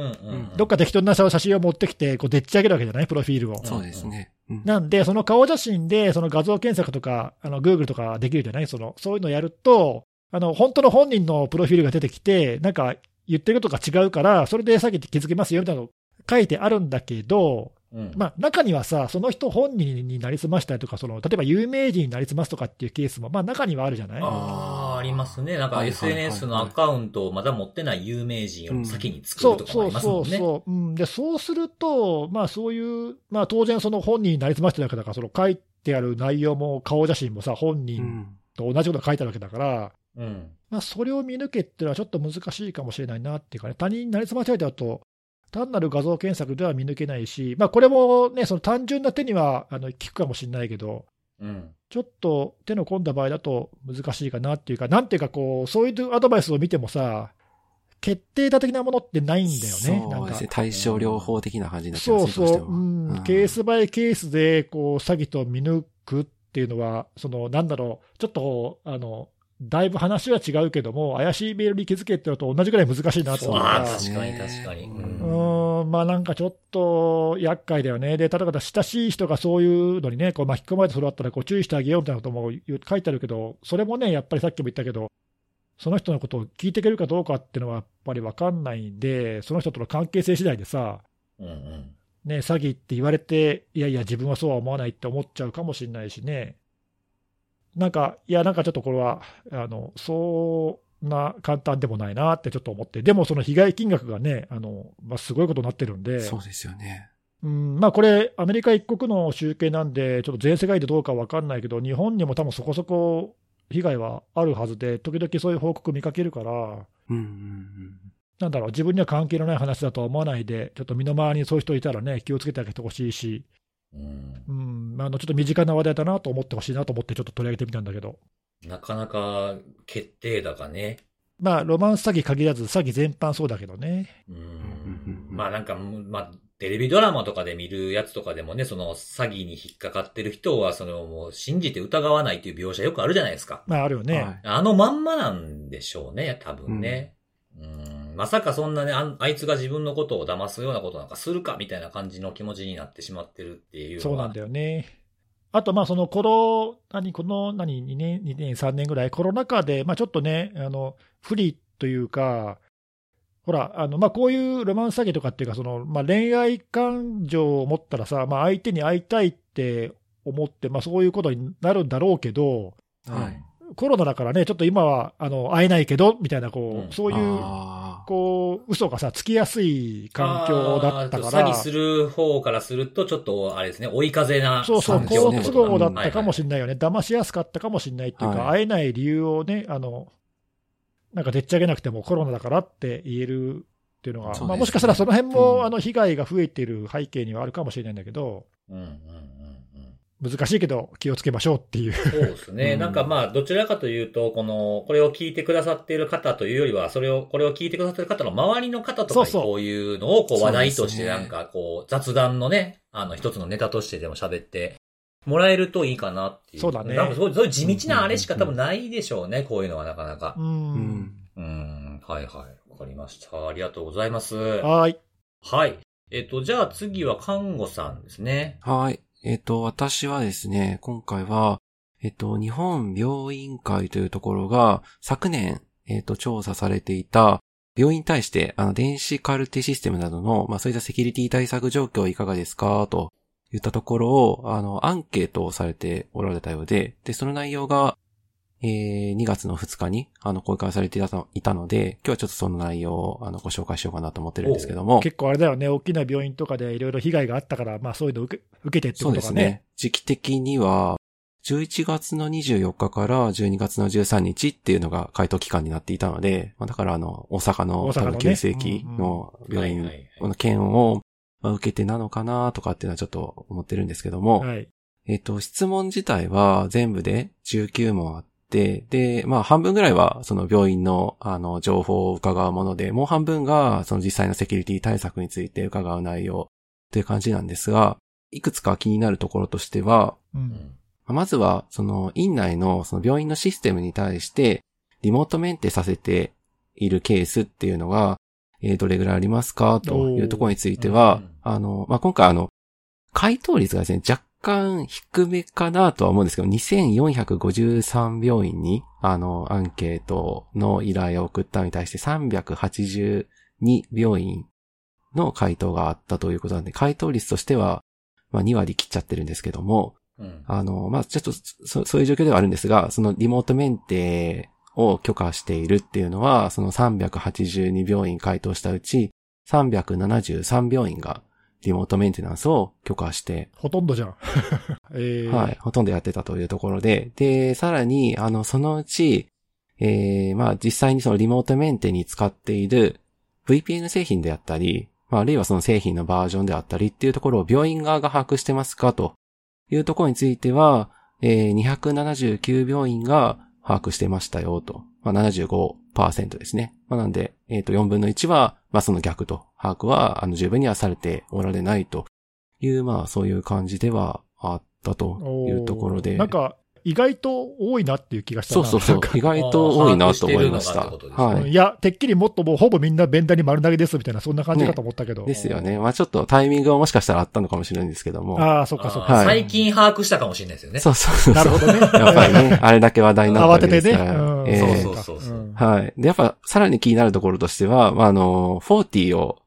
どっか適当な写真を持ってきて、こうでっち上げるわけじゃない、プロフィールを。そうですね。うんなんで、その顔写真で、その画像検索とか、あの Google とかできるじゃない？その、そういうのやると、あの、本当の本人のプロフィールが出てきて、なんか言ってることが違うから、それで詐欺って気づけますよみたいなの書いてあるんだけど、うん。まあ、中にはさ、その人本人になりすましたりとか、その例えば有名人になりすますとかっていうケースも、まあ、中にはあるじゃない？ああ、ありますね。なんか SNS のアカウントをまだ持ってない有名人よりも先に作そうるとかもあそうそうりますもんね。そう、うん。で、そうすると、まあそういう、まあ当然その本人になりすましてるわけだから、その書いてある内容も顔写真もさ、本う人ん。と同じことが書いてあるわけだから、うん。まあそれを見抜けっていうのはちょっと難しいかもしれないなっていうかね、他人になりすましれてだと、単なる画像検索では見抜けないし、まあこれもね、その単純な手にはあの効くかもしれないけど、うん。ちょっと手の込んだ場合だと難しいかなっていうか、なんていうかこう、そういうアドバイスを見てもさ、決定打的なものってないんだよね、なんかそうですね。。対症療法的な感じになっちゃいますね、そうそう、どしてもうん、ケースバイケースでこう詐欺と見抜くっていうのは、そのなんだろう、ちょっとあのだいぶ話は違うけども、怪しいメールに気づけってのと同じぐらい難しいなと思うかああ、ら、確かに確かに。ううんうん、まあなんかちょっと厄介だよね、で例えば親しい人がそういうのにね、こう巻き込まれてそれだったらこう注意してあげようみたいなことも書いてあるけど、それもね、やっぱりさっきも言ったけど、その人のことを聞いてくれるかどうかっていうのはやっぱり分かんないんで、その人との関係性次第でさ、うんうん。ね、詐欺って言われて、いやいや、自分はそうは思わないって思っちゃうかもしれないしね。なんか、いや、なんかちょっとこれは、あの、そんな簡単でもないなってちょっと思って、でもその被害金額がね、あの、まあ、すごいことになってるんで、そうですよね。うん、まあこれ、アメリカ一国の集計なんで、ちょっと全世界でどうかわかんないけど、日本にも多分そこそこ被害はあるはずで、時々そういう報告見かけるから、うんうんうん。なんだろう、自分には関係のない話だとは思わないで、ちょっと身の回りにそういう人いたらね、気をつけてあげてほしいし、うんうん、あのちょっと身近な話題だなと思ってほしいなと思って、ちょっと取り上げてみたんだけど、なかなか決定だかね。まあ、ロマンス詐欺限らず、詐欺全般そうだけどね。うん。まあなんか、まあ、テレビドラマとかで見るやつとかでもね、その詐欺に引っかかってる人は、そのもう信じて疑わないという描写よくあるじゃないですか。まあ、あるよね。はいあのまんまなんでしょうね、多分ね。うん、まさかそんなねあん、あいつが自分のことを騙すようなことなんかするかみたいな感じの気持ちになってしまってるっていう。そうなんだよね。あと、まあ、その、この、何、この、何、2年、2年、3年ぐらい、コロナ禍で、まあ、ちょっとね、あの、不利というか、ほら、あの、まあ、こういうロマンス詐欺とかっていうか、その、まあ、恋愛感情を持ったらさ、まあ、相手に会いたいって思って、まあ、そういうことになるんだろうけど、はい。コロナだからね、ちょっと今は、あの、会えないけど、みたいな、こう、うん。そういう、あこう、嘘がさ、つきやすい環境だったから。詐欺する方からすると、ちょっと、あれですね、追い風なそうそう、好都合だったかもしれれないよね、騙しやすかったかもしれないっていうか、はい。会えない理由をね、あのなんかでっち上げなくてもコロナだからって言えるっていうのが、ね。まあ、もしかしたらその辺も、うん。あの被害が増えている背景にはあるかもしれないんだけど、うんうんうんうん。難しいけど気をつけましょうっていう。そうですね。うんなんかまあ、どちらかというと、この、これを聞いてくださっている方というよりは、それを、これを聞いてくださっている方の周りの方とかにこういうのをこう話題としてなんかこう、雑談のね、あの一つのネタとしてでも喋ってもらえるといいかなっていう。そうだねなんかそうそういう地道なあれしか多分ないでしょうね、こういうのはなかなかう。。ーうんん。うん、はいはい。わかりました。ありがとうございます。はい。はい。えっと、じゃあ次は看護さんですね。はい。えっ、と、私はですね、今回は、えっ、と、日本病院会というところが、昨年、えっ、と、調査されていた、病院に対して、あの、電子カルテシステムなどの、まあ、そういったセキュリティ対策状況いかがですか？と言ったところを、あの、アンケートをされておられたようで、で、その内容が、えー2月の2日に、あの、公開されていたのいたので、今日はちょっとその内容を、あの、ご紹介しようかなと思ってるんですけども。結構あれだよね、大きな病院とかでいろいろ被害があったから、まあそういうの受け受けてってそうですね。ね。時期的には、11月の24日から12月の13日っていうのが回答期間になっていたので、まあ、だからあの、大阪の大阪のね多分急性期の病院の件をまあ受けてなのかなとかっていうのはちょっと思ってるんですけども、はい。えっと、質問自体は全部で19問あって、で、まあ半分ぐらいはその病院のあの情報を伺うもので、もう半分がその実際のセキュリティ対策について伺う内容という感じなんですが、いくつか気になるところとしては、う。うんん。まずは、その、院内の、その病院のシステムに対して、リモートメンテさせているケースっていうのが、えーどれぐらいありますかというところについてはおー、あの、まあ、今回あの、回答率がですね、若干低めかなとは思うんですけど、2453病院に、あの、アンケートの依頼を送ったのに対して382病院の回答があったということなんで、回答率としては、まあ、2割切っちゃってるんですけども、うん。あの、まあ、ちょっとそ、そういう状況ではあるんですが、そのリモートメンテを許可しているっていうのは、その382病院回答したうち、373病院がリモートメンテナンスを許可して、ほとんどじゃん。えー、はい、ほとんどやってたというところで、で、さらに、あの、そのうち、えー、まあ実際にそのリモートメンテに使っている VPN 製品であったり、まああるいはその製品のバージョンであったりっていうところを病院側が把握してますかというところについては、えー、279病院が把握してましたよと。まあ75%ですね。まあなんで、えっ、と4分の1は、まあその逆と、把握はあの十分にはされておられないという、まあそういう感じではあったというところで。なんか、意外と多いなっていう気がしたなそうそうそう。意外と多いなと思いました。はい。いや、てっきりもっともうほぼみんなベンダーに丸投げですみたいな、そんな感じかと思ったけど。ですよね。まあちょっとタイミングはもしかしたらあったのかもしれないんですけども。ああ、そっかそっか。はい最近把握したかもしれないですよね。そうそうそう。なるほどね。やっぱりね、あれだけ話題になったわけ慌ててね。ですから。うんええそうそうそううんはい。で、やっぱさらに気になるところとしては、まああの、40を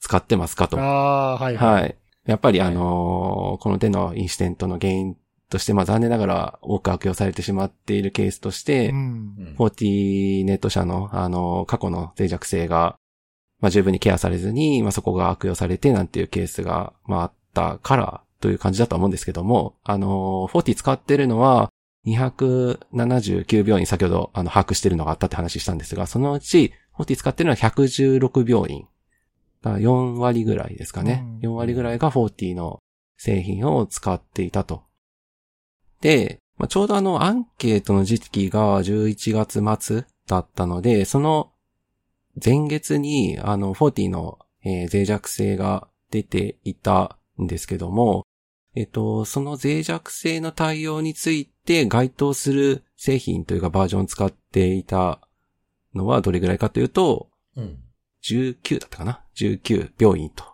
使ってますかと。ああー、はい。はい。やっぱりはいあのーこの手のインシデントの原因として、まあ残念ながら多く悪用されてしまっているケースとして、うんうん Fortinet 社の、あの、過去の脆弱性が、まあ、十分にケアされずに、まあ、そこが悪用されてなんていうケースが、まあ、あったからという感じだとは思うんですけども、あの、フォーティ使ってるのは、279病院、先ほど、あの、把握してるのがあったって話したんですが、そのうち、フォーティ使ってるのは116病院。だから4割ぐらいですかね。うん4割ぐらいがフォーティの製品を使っていたと。で、まあ、ちょうどあの、アンケートの時期が11月末だったので、その前月に、あの、40の、えー脆弱性が出ていたんですけども、えっと、その脆弱性の対応について該当する製品というかバージョンを使っていたのはどれぐらいかというと、うん。19だったかな ?19 病院と。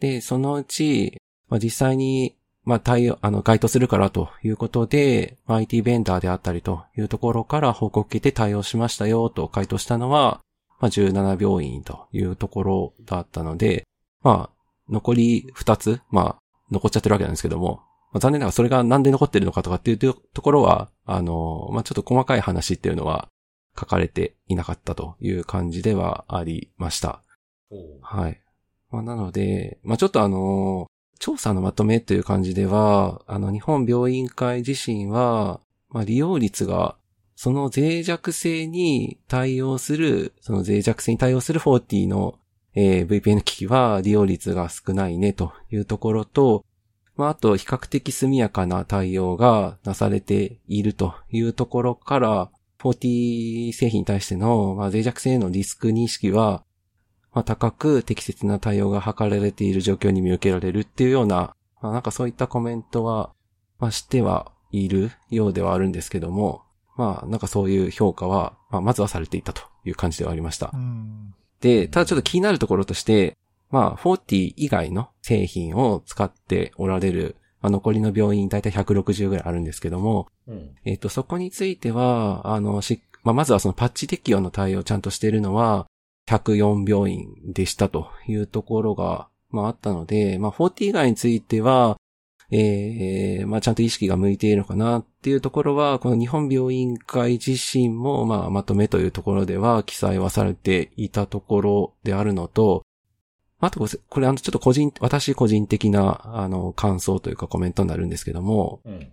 で、そのうち、まあ、実際に、まあ、対応、あの、該当するからということで、まあ IT ベンダーであったりというところから報告を受けて対応しましたよと回答したのは、まあ、17病院というところだったので、まあ、残り2つ、まあ、残っちゃってるわけなんですけども、まあ、残念ながらそれがなんで残ってるのかとかっていうとところは、あの、まあ、ちょっと細かい話っていうのは書かれていなかったという感じではありました。はい。まあ、なので、まあ、ちょっとあの、調査のまとめという感じでは、あの、日本病院会自身は、まあ、利用率が、その脆弱性に対応する、その脆弱性に対応する40の、えー VPN 機器は利用率が少ないねというところと、まあ、あと比較的速やかな対応がなされているというところから、40製品に対しての、まあ、脆弱性へのリスク認識は、まあ、高く適切な対応が図られている状況に見受けられるっていうような、まあ、なんかそういったコメントは、まあ、してはいるようではあるんですけども、まあ、なんかそういう評価は、まあ、まずはされていたという感じではありましたう。ん。で、ただちょっと気になるところとして、まあ、40以外の製品を使っておられる、まあ、残りの病院大体160ぐらいあるんですけども、うん。えっ、と、そこについては、あの、し、まあ、まずはそのパッチ適用の対応をちゃんとしているのは、104病院でしたというところが、まあ、あったので、まあ、40以外については、ええまあ、ちゃんと意識が向いているのかなっていうところは、この日本病院会自身も、まあ、まとめというところでは記載はされていたところであるのと、あとこれ、これあの、ちょっと個人、私個人的な、あの、感想というかコメントになるんですけども、うん。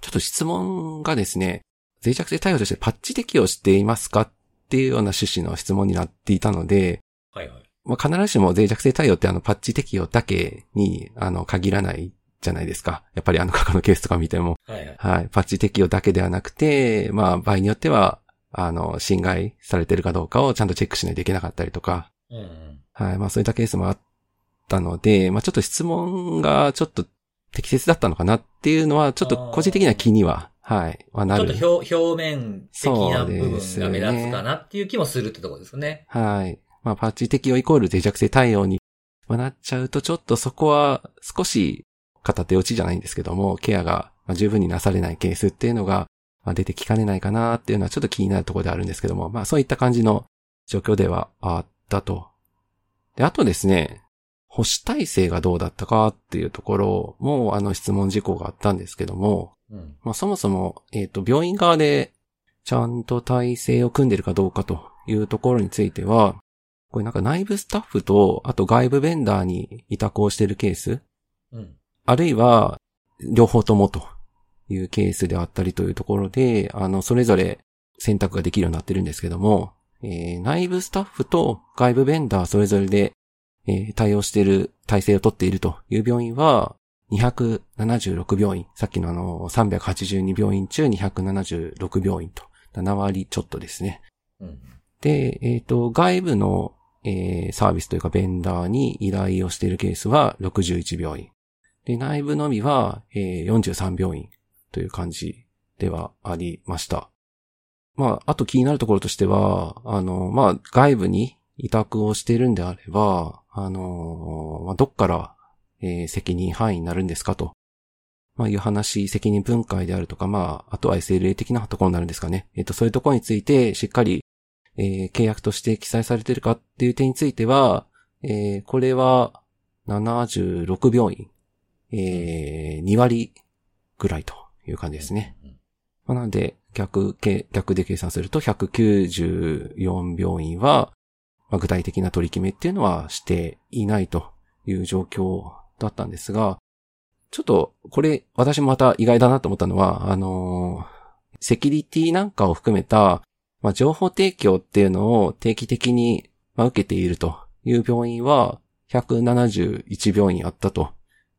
ちょっと質問がですね、脆弱性対応としてパッチ適用していますかっていうような趣旨の質問になっていたので、はいはい。まあ、必ずしも脆弱性対応ってあのパッチ適用だけにあの限らないじゃないですか。やっぱりあの過去のケースとか見ても。はいはい。はい。パッチ適用だけではなくて、まあ場合によっては、あの、侵害されてるかどうかをちゃんとチェックしないといけなかったりとか、うんうん。はい。まあそういったケースもあったので、まあちょっと質問がちょっと適切だったのかなっていうのは、ちょっと個人的には気には、はい、はなる。ちょっと表表面的な部分が目立つかなっていう気もするってところですね。はい。まあパッチ適用イコール脆弱性対応にまあなっちゃうと、ちょっとそこは少し片手落ちじゃないんですけども、ケアがまあ十分になされないケースっていうのがまあ出てきかねないかなっていうのはちょっと気になるところであるんですけども、まあそういった感じの状況ではあったと。で、あとですね、保守体制がどうだったかっていうところも、あの質問事項があったんですけども、うん。まあそもそも、えっ、と、病院側でちゃんと体制を組んでるかどうかというところについては、これなんか内部スタッフと、あと外部ベンダーに委託をしてるケース、うん。あるいは、両方ともというケースであったりというところで、あの、それぞれ選択ができるようになってるんですけども、えー内部スタッフと外部ベンダーそれぞれで、えー対応している、体制を取っているという病院は、276病院。さっきのあの、382病院中276病院と。7割ちょっとですね。うん。で、えっ、と、外部の、えーサービスというかベンダーに依頼をしているケースは61病院。で、内部のみは、えー43病院という感じではありました。まあ、あと気になるところとしては、あの、まあ、外部に委託をしているんであれば、あの、まあ、どっから、えー責任範囲になるんですかと。まあ、いう話、責任分解であるとか、まあ、あとは SLA 的なところになるんですかね。えっ、と、そういうところについて、しっかりえー契約として記載されているかっていう点については、えーこれは76病院、えー2割ぐらいという感じですね。うん。まあなので、逆、け逆で計算すると194病院は、まあ具体的な取り決めっていうのはしていないという状況だったんですが、ちょっと、これ、私もまた意外だなと思ったのは、あのーセキュリティなんかを含めた、まあ、情報提供っていうのを定期的に、まあ、受けているという病院は、171病院あったと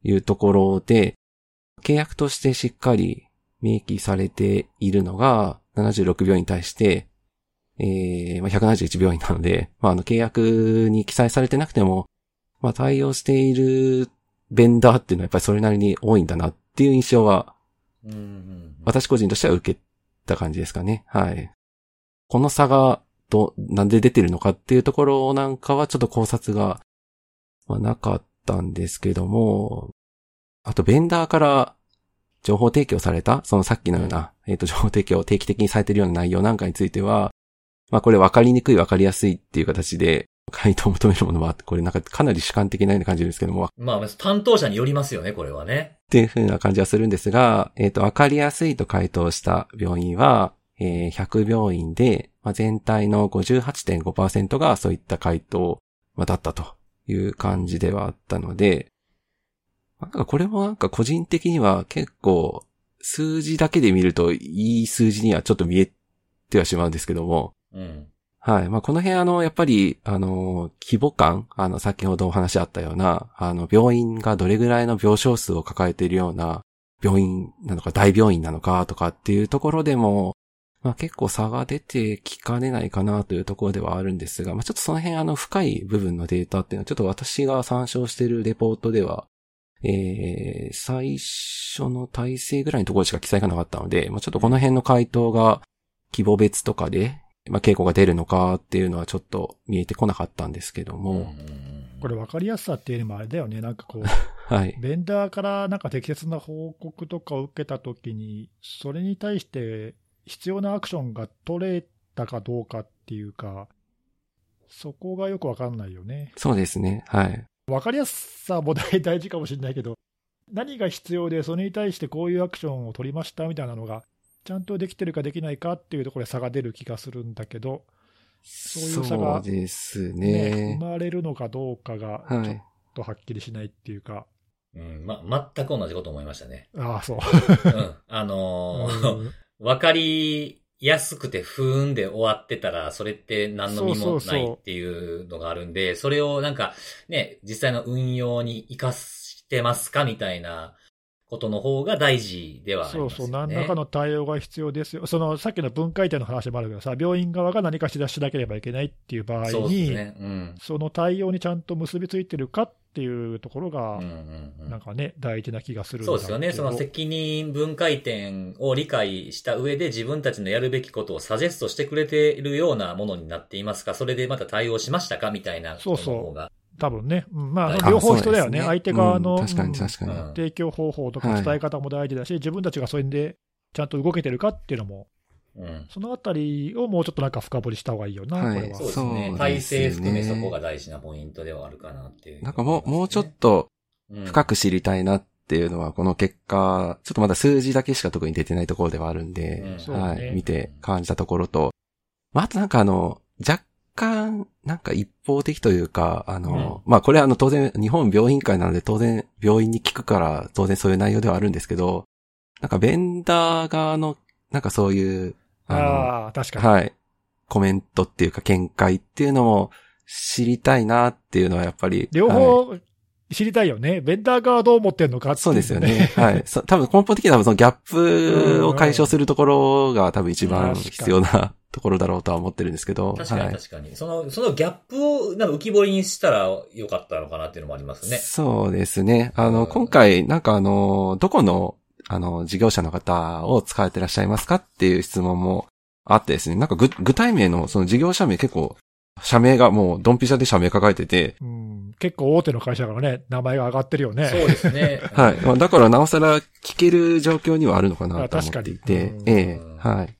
いうところで、契約としてしっかり明記されているのが、76病院に対して、えー、まあ、171病院なので、まあ、あの、契約に記載されてなくても、まあ、対応しているベンダーっていうのはやっぱりそれなりに多いんだなっていう印象は。私個人としては受けた感じですかね。はい。この差が、ど、なんで出てるのかっていうところなんかはちょっと考察が、まあ、なかったんですけども、あと、ベンダーから情報提供された、そのさっきのような、えっ、と、情報提供を定期的にされているような内容なんかについては、まあ、これ分かりにくい分かりやすいっていう形で、回答を求めるものはあって、これなんかかなり主観的なように感じですけども、まあ、担当者によりますよね、これはね。っていう風な感じはするんですが、えっ、と、わかりやすいと回答した病院は、えー100病院で、まあ、全体の58.5%がそういった回答、まあ、だったという感じではあったので、なんかこれもなんか個人的には結構数字だけで見るといい数字にはちょっと見えてはしまうんですけども、うん。はい。まあ、この辺あの、やっぱり、あの、規模感、あの、先ほどお話あったような、あの、病院がどれぐらいの病床数を抱えているような病院なのか大病院なのかとかっていうところでも、まあ、結構差が出てきかねないかなというところではあるんですが、まあ、ちょっとその辺あの、深い部分のデータっていうのは、ちょっと私が参照しているレポートでは、えー、最初の体制ぐらいのところしか記載がなかったので、まあ、ちょっとこの辺の回答が規模別とかで、まあ、傾向が出るのかっていうのはちょっと見えてこなかったんですけども、これ分かりやすさっていうのもあれだよね、なんかこう、はい。ベンダーからなんか適切な報告とかを受けたときに、それに対して必要なアクションが取れたかどうかっていうか、そこがよく分かんないよね。そうですね。はい。分かりやすさも大大事かもしれないけど、何が必要で、それに対してこういうアクションを取りましたみたいなのが、ちゃんとできてるかできないかっていうところで差が出る気がするんだけど、そういう差がそうですね、ね生。まれるのかどうかが、ちょっはい。とはっきりしないっていうか、うん。ま、全く同じこと思いましたね。ああ、そう。うん。あのーうん わかりやすくて不運で終わってたら、それって何の身もないっていうのがあるんで、それをなんか、ね、実際の運用に活かしてますかみたいなことの方が大事ではありますよね。そうそう、何らかの対応が必要ですよ、そのさっきの分解点の話もあるけどさ、病院側が何かしらしなければいけないっていう場合に、ね。うん。その対応にちゃんと結びついてるかっていうところうが、なんかね、大事な気がするそうですよね。その責任分解点を理解した上で自分たちのやるべきことをサジェストしてくれているようなものになっていますか？それでまた対応しましたか？みたいなことの方が。多分ね、うん。まあ、あ両方必要だよね、相手側の、うん。確かうん。に確かに。うん提供方法とか伝え方も大事だし、自分たちがそれでちゃんと動けてるかっていうのも、うん。そのあたりをもうちょっとなんか深掘りした方がいいよな、はい。これは。そうですね。ね。体制含めそこが大事なポイントではあるかなっていう。なんかもう、もうちょっとうん。深く知りたいなっっていうのは、この結果、ちょっとまだ数字だけしか特に出てないところではあるんで、うん。そうね。はい、見て感じたところと、まあ、あとなんかあの、若干、なんか一方的というか、あの、まあこれはあの当然日本病院会なので当然病院に聞くから当然そういう内容ではあるんですけど、なんかベンダー側の、なんかそういう、あの、ああ、確かに。はい。コメントっていうか見解っていうのも知りたいなっていうのはやっぱり。両はい方知りたいよね。ベンダー側はどう思ってんのかっていそうですよね。はい。そ多分根本的にはそのギャップを解消するところが多分一番必要なところだろうとは思ってるんですけど。確かはい。に確かに。その、そのギャップをなんか浮き彫りにしたらよかったのかなっていうのもありますね。そうですね。あの、うん今回、なんかあの、どこの、あの、事業者の方を使われてらっしゃいますかっていう質問もあってですね。なんか具具体名のその事業者名結構、社名がもうドンピシャで社名抱えてて、うん、結構大手の会社からね、名前が上がってるよね。そうですね。はい。まあだからなおさら聞ける状況にはあるのかなと思っていてあ確かにう、んええはい。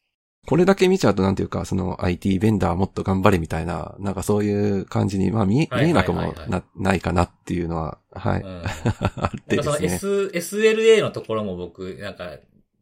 これだけ見ちゃうとなんていうか、その IT ベンダーもっと頑張れみたいな、なんかそういう感じに、まあ見見えなくもな、ないかなっていうのは、はい。うん あってなんかそのですね。S、SLA のところも僕、なんか、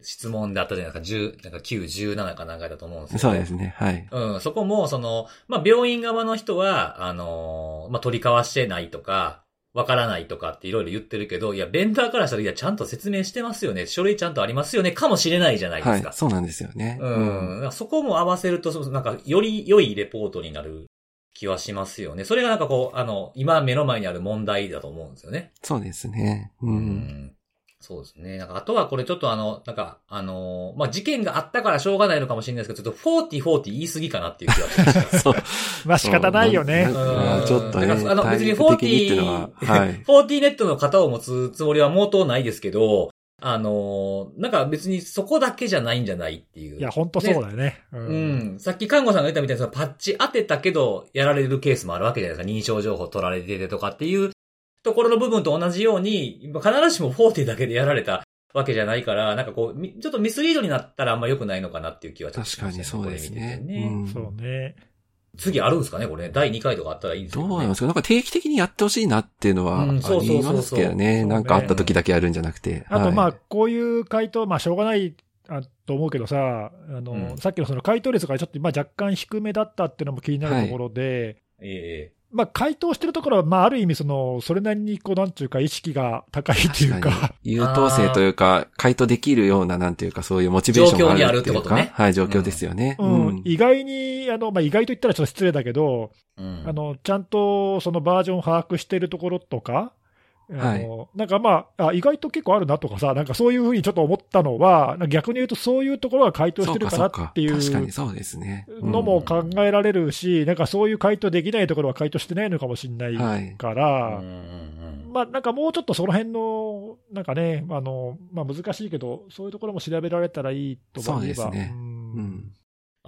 質問であったじゃないですか。10、なんか9、17かなんかだと思うんですけど。そうですね。はい。うん、そこも、その、まあ、病院側の人は、あのーまあ、取り交わしてないとか、わからないとかっていろいろ言ってるけど、いや、ベンダーからしたら、いや、ちゃんと説明してますよね。書類ちゃんとありますよね。かもしれないじゃないではいすか。。そうなんですよね。うん。だからそこも合わせると、なんか、より良いレポートになる気はしますよね。それがなんかこう、あの、今目の前にある問題だと思うんですよね。そうですね。う。うんそうですね。なんか、あとはこれちょっとあの、なんか、あのーまあ、事件があったからしょうがないのかもしれないですけど、ちょっと40、40言い過ぎかなっていう気がしました。そう。まあ仕方ないよね。そうまあちょっとね、あの別にタイプ的にっていうのは、40、はい。40ネットの型を持つつもりは毛頭ないですけど、あのーなんか別にそこだけじゃないんじゃないっていう。いや、本当そうだよね。ううん。さっき看護さんが言ったみたいにそのパッチ当てたけど、やられるケースもあるわけじゃないですか。認証情報取られててとかっていうところの部分と同じように、必ずしも40だけでやられたわけじゃないから、なんかこう、みちょっとミスリードになったらあんま良くないのかなっていう気はちょっとし確かましたにそうですね。ねうんそうね。次あるんですかねこれね。第2回とかあったらいいですけど、ね。どうなんですか？なんか定期的にやってほしいなっていうのはあうんそうそうそうそうりますけどね。なんかあった時だけやるんじゃなくて。あと、まあ、はいこういう回答、まあ、しょうがないあと思うけどさ、あの、うんさっきのその回答率がちょっと、まあ、若干低めだったっていうのも気になるところで、えまあ、回答してるところは、まあ、ある意味、その、それなりに、こう、なんていうか、意識が高いっていうか、確かに優等生というか、回答できるような、なんていうか、そういうモチベーションがあるっていうか。状況にあるってことねはい、状況ですよね。うん意外に、あの、まあ、意外と言ったらちょっと失礼だけど、えうん。あの、ちゃんとそのバージョン把握してるところとか、あのなんかまああ、意外と結構あるなとかさ、なんかそういうふうにちょっと思ったのは、逆に言うとそういうところが回答してるかなっていそうかそうか確かうにそうですね。うんのも考えられるし、なんかそういう回答できないところは回答してないのかもしれないはい。から、うんうんうんまあなんかもうちょっとその辺の、なんかね、あのまあ、難しいけど、そういうところも調べられたらいいと思えば。そうですねうんうん。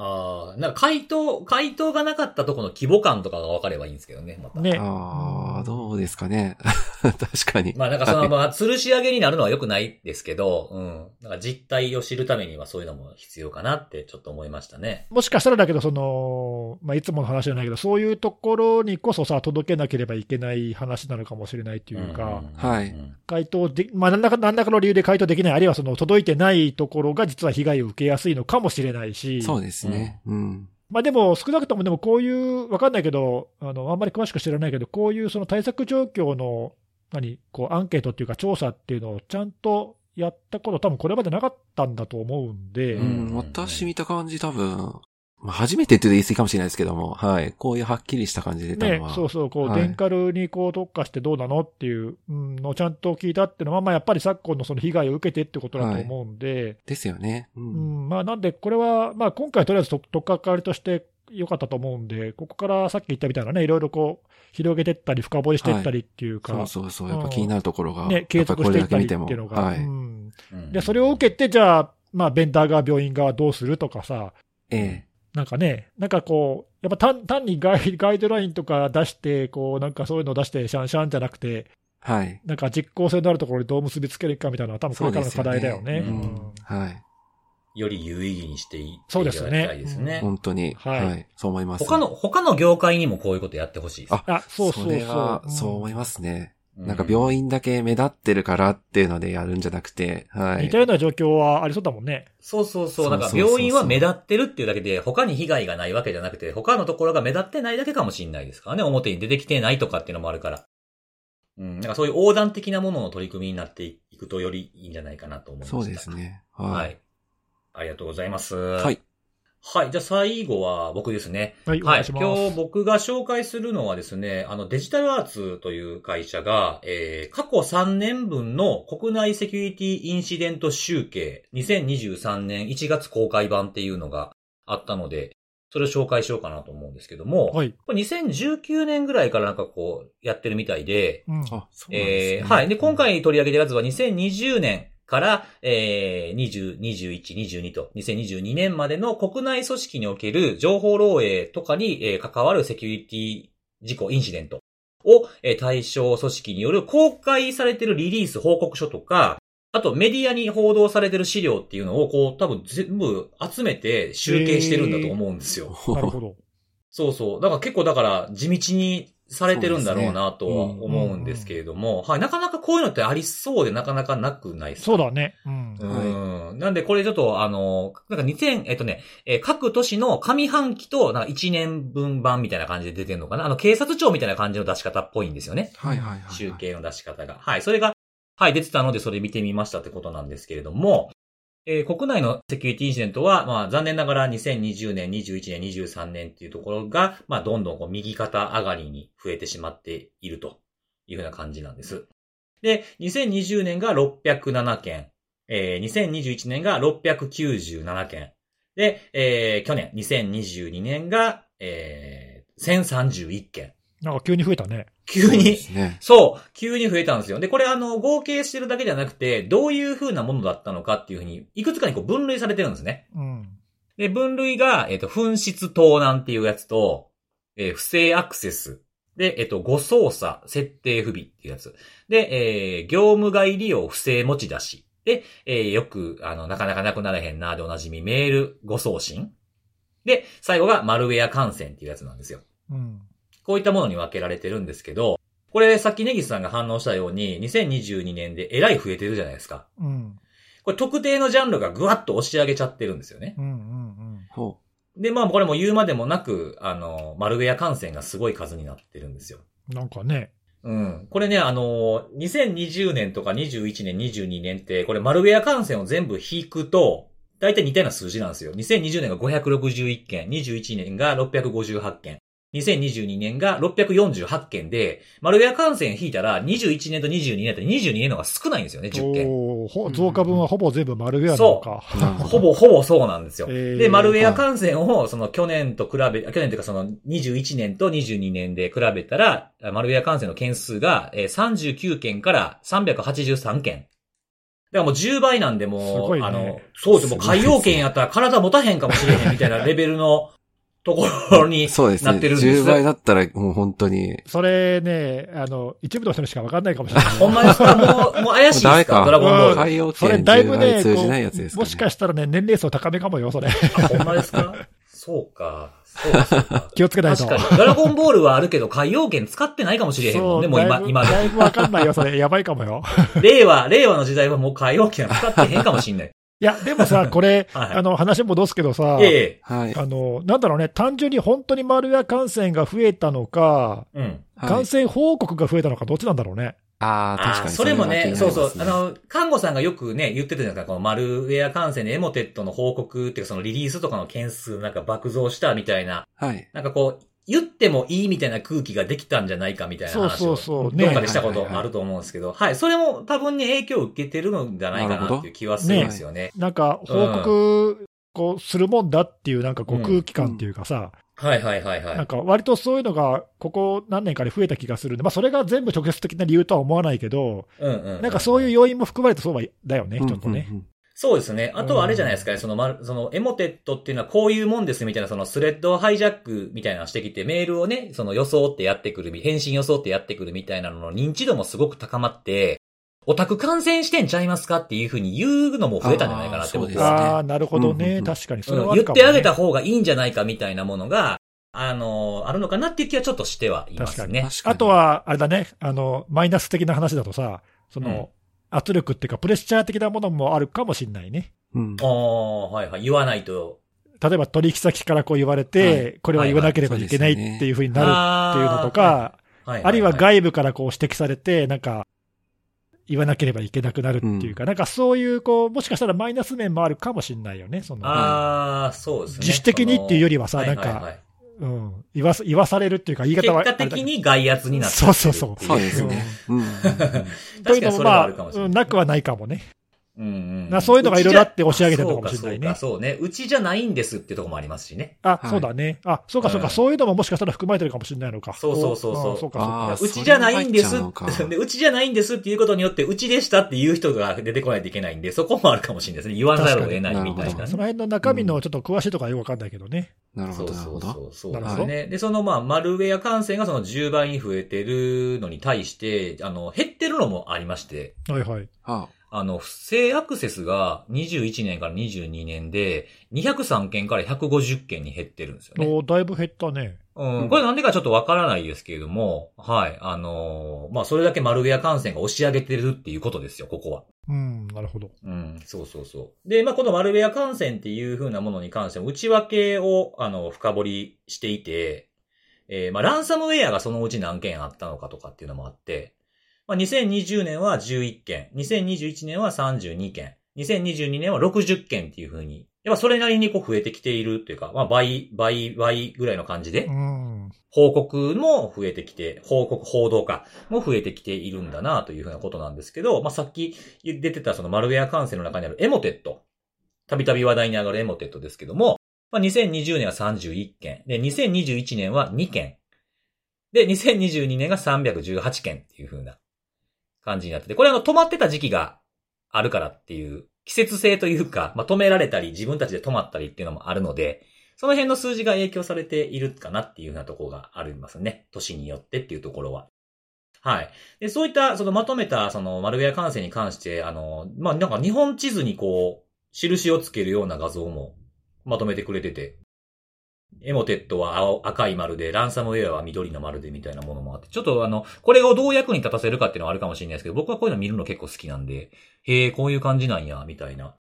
ああ、なんか回答、回答がなかったところの規模感とかが分かればいいんですけどね、また。ね。ああ、どうですかね。確かに。まあなんかその、はいまあ、吊るし上げになるのは良くないですけど、うん。なんか実態を知るためにはそういうのも必要かなってちょっと思いましたね。もしかしたらだけど、その、まあ、いつもの話じゃないけど、そういうところにこそさ、届けなければいけない話なのかもしれないっていうか、はいうん回答で、まあ、何らか何らかの理由で回答できない、あるいはその届いてないところが実は被害を受けやすいのかもしれないし、そうですね。うん。まあ、でも少なくとも、でもこういう、わかんないけどあの、あんまり詳しく知らないけど、こういうその対策状況の、何、こう、アンケートっていうか、調査っていうのをちゃんとやったこと、多分これまでなかったんだと思うんで、ううんん、私見た感じ多分、まあ、初めてって言うと言い過ぎかもしれないですけども、はい。こういうはっきりした感じで出たねのは。、そうそう、こう、はいデンカルにこう特化してどうなのっていううんのをちゃんと聞いたっていうのは、まあ、やっぱり昨今のその被害を受けてってことだと思うんで、ですよね。う。うんんまあ、なんで、これは、まあ、今回とりあえずと取っかかりとして良かったと思うんで、ここからさっき言ったみたいなね、いろいろこう、広げてったり、深掘りしていったりっていうか、そうそうそう。やっぱ気になるところが。ね、継続していったりっていうのが、はい。うんうんで、それを受けて、じゃあ、まあ、ベンダー側、病院側どうするとかさ、えなんかね、なんかこう、やっぱ単単にガイガイドラインとか出して、こう、なんかそういうのを出して、シャンシャンじゃなくて、え。はい。なんか実効性のあるところにどう結びつけるかみたいなのは、多分これからの課題だよね。そうですよねうんはい。より有意義にしていってそういただきですよねたいですね。本当に。ははいい。そう思います。他の、他の業界にもこういうことやってほしいです。ああ、そうそうそう。れは、うんそう思いますね。なんか病院だけ目立ってるからっていうのでやるんじゃなくて、はい。似たような状況はありそうだもんね。そうそうそう。なんか病院は目立ってるっていうだけで、他に被害がないわけじゃなくて、他のところが目立ってないだけかもしれないですからね。表に出てきてないとかっていうのもあるから。うん。なんかそういう横断的なものの取り組みになっていくとよりいいんじゃないかなと思います。そうです。ね。ははい。い。ありがとうございます。は。はいはい。じゃあ最後は僕ですね。はい、おはい。願いします。今日僕が紹介するのはですね、あのデジタルアーツという会社が、えー、過去3年分の国内セキュリティインシデント集計2023年1月公開版っていうのがあったので、それを紹介しようかなと思うんですけども、はい。これ2019年ぐらいからなんかこうやってるみたいで、うん。あ、そうなんですね。えーはい。で、今回取り上げてるやつは2020年から、えー、20、21、22と、2022年までの国内組織における情報漏洩とかに、えー関わるセキュリティ事故、インシデントを、えー対象組織による公開されてるリリース報告書とか、あとメディアに報道されてる資料っていうのを、こう、多分全部集めて集計してるんだと思うんですよ。なるほど。そうそう。だから結構だから地道にされてるんだろうなとは思うんですけれども、はい。なかなかこういうのってありそうでなかなかなくないですか？そうだね。うん。うん。なんでこれちょっとあの、なんか2000、えっとね、えー各都市の上半期となんか1年分版みたいな感じで出てるのかな？あの、警察庁みたいな感じの出し方っぽいんですよね。はいはいはい。集計の出し方が。はい。それが、はい、出てたのでそれ見てみましたってことなんですけれども、えー国内のセキュリティインシデントは、まあ、残念ながら2020年、21年、23年っていうところが、まあ、どんどんこう右肩上がりに増えてしまっているというふうな感じなんです。で、2020年が607件、えー2021年が697件、で、えー去年、2022年が、えー1031件。なんか急に増えたね。急にすね。そう、急に増えたんですよ。で、これあの、合計してるだけじゃなくて、どういう風なものだったのかっていうふうに、いくつかにこう分類されてるんですね。うん。で、分類が、えっ、と、紛失盗難っていうやつと、えー不正アクセス。で、えっ、と、誤操作、設定不備っていうやつ。で、えー業務外利用、不正持ち出し。で、えーよく、あの、なかなかなくならへんな、でおなじみ、メール誤送信。で、最後がマルウェア感染っていうやつなんですよ。うん。こういったものに分けられてるんですけど、これさっきネギスさんが反応したように、2022年でえらい増えてるじゃないですか。うん。これ特定のジャンルがぐわっと押し上げちゃってるんですよね。うん。うん。ほで、まあこれも言うまでもなく、あの、マルウェア感染がすごい数になってるんですよ。うん。なんかね。うん。これね、あの、2020年とか21年、22年って、これマルウェア感染を全部引くと、大体似たような数字なんですよ。2020年が561件、21年が658件。2022年が648件で、マルウェア感染引いたら21年と22年って22年の方が少ないんですよね、10件。増加分はほぼ全部マルウェアなのか。う。なるほぼ、ほぼそうなんですよ。えーで、マルウェア感染を、その去年と比べ、去年というかその21年と22年で比べたら、マルウェア感染の件数がえー39件から383件。だからもう10倍なんでもう、ねあの、そうです。もう海洋圏やったら体持たへんかもしれへんみたいなレベルのところにそうですね。なってるんです。10倍だったらもう本当に。それね、あの、一部の人にしかわかんないかもしれない。ほんまですかもう、もう怪しいですか？ドラゴンボール。海洋それ圏10だいぶね、倍通じないやつですか、ね。こうもしかしたらね、年齢層高めかもよ、それ。あほんまですか？そうか。そうか、そうか。気をつけないと。確かに。ドラゴンボールはあるけど、海洋圏使ってないかもしれへんもんね、もう今、だいぶ今、だいぶわかんないよ、それ。やばいかもよ。令和、令和の時代はもう海洋圏は使ってへんかもしんない。いや、でもさ、これ、はいあの、話戻すけどさ、ええ。はい。あの、なんだろうね、単純に本当にマルウェア感染が増えたのか、うん。はい、感染報告が増えたのか、どっちなんだろうね。ああ、確かにあーそれもね、そうそう。あの、の、看護さんがよくね、言ってたじゃないですか、このマルウェア感染でエモテットの報告っていうか、そのリリースとかの件数なんか爆増したみたいな、はい。なんかこう、言ってもいいみたいな空気ができたんじゃないかみたいな話を、そうそうそうねどっかでしたことあると思うんですけど、はい。それも多分に影響を受けてるのじゃないかなっていう気はするんですよね。なんか、報告、こう、するもんだっていう、なんかこう、うん空気感っていうかさ、はいはいはいはい。なんか割とそういうのが、ここ何年かで増えた気がするんで、まあ、それが全部直接的な理由とは思わないけど、うんうん。なんかそういう要因も含まれてそうだよね、ちょっとね。そうですね。あとはあれじゃないですかね、その、ま、その、エモテットっていうのはこういうもんですみたいな、そのスレッドハイジャックみたいなのをしてきて、メールをね、その装ってやってくるみ、返信装ってやってくるみたいなのの認知度もすごく高まって、オタク感染してんちゃいますかっていうふうに言うのも増えたんじゃないかなってあーそうですね。ああ、なるほどね、うんうんうん確かに。それうんはね言ってあげた方がいいんじゃないかみたいなものが、あの、あるのかなっていう気はちょっとしてはいますね。確かにあとは、あれだね、あの、マイナス的な話だとさ、その、圧力っていうか、プレッシャー的なものもあるかもしれないね。うん。ああ、はいはい。言わないと。例えば取引先からこう言われて、はいこれは言わなければいけないっていうふうになるっていうのとか、はいはいあるいは外部からこう指摘されて、なんか、言わなければいけなくなるっていうか、なんかそういう、こう、もしかしたらマイナス面もあるかもしれないよね、その、ああ、そうですね。自主的にっていうよりはさなんかはいはいはいうん、言わす言わされるっていうか、言い結方は。果的に外圧になってそうそうそうそうですね。うん。という確かにそれはのもまああるかもしれない。うんなくはないかもね。うんうんなそういうのがいろいろあって押し上げてるのかもしれないねそうかそうね。うちじゃないんですっていうところもありますしね。あ、はいそうだね。あ、そうかそうか、うんそういうのももしかしたら含まれてるかもしれないのか。そうそうそうそうあそうかそうか。うちじゃないんですでうちじゃないんですっていうことによって、うちでしたっていう人が出てこないといけないんで、そこもあるかもしれないですね。言わざるを得ないみたいなね。その辺の中身のちょっと詳しいとかよくわかんないけどね。なるほど、なるそうそう。そうそうなるほどですね。で、そのまあ、マルウェア感染がその10倍に増えてるのに対して、あの、減ってるのもありまして、はいはい。はあの、不正アクセスが21年から22年で、203件から150件に減ってるんですよね。おだいぶ減ったね。うん、うんこれなんでかちょっとわからないですけれども、はい。あのーまあ、それだけマルウェア感染が押し上げてるっていうことですよ、ここは。うん、なるほど。うん、そうそうそう。で、まあ、このマルウェア感染っていう風なものに関しても、内訳を、あの、深掘りしていて、えーまあ、ランサムウェアがそのうち何件あったのかとかっていうのもあって、まあ、2020年は11件、2021年は32件、2022年は60件っていう風に、やっぱそれなりにこう増えてきているっていうか、まあ、倍、倍、倍ぐらいの感じでう、ん。報告も増えてきて、報告、報道かも増えてきているんだなというふうなことなんですけど、まあ、さっき出てたそのマルウェア感染の中にあるエモテット。たびたび話題に上がるエモテットですけども、まあ、2020年は31件。で、2021年は2件。で、2022年が318件っていうふうな感じになってて、これあの止まってた時期があるからっていう、季節性というか、まあ、止められたり自分たちで止まったりっていうのもあるので、その辺の数字が影響されているかなっていうようなところがありますね。年によってっていうところは。はい。で、そういった、そのまとめた、そのマルウェア感染に関して、あの、まあ、なんか日本地図にこう、印をつけるような画像もまとめてくれてて、エモテットは青赤い丸で、ランサムウェアは緑の丸でみたいなものもあって、ちょっとあの、これをどう役に立たせるかっていうのはあるかもしれないですけど、僕はこういうの見るの結構好きなんで、へえ、こういう感じなんや、みたいな。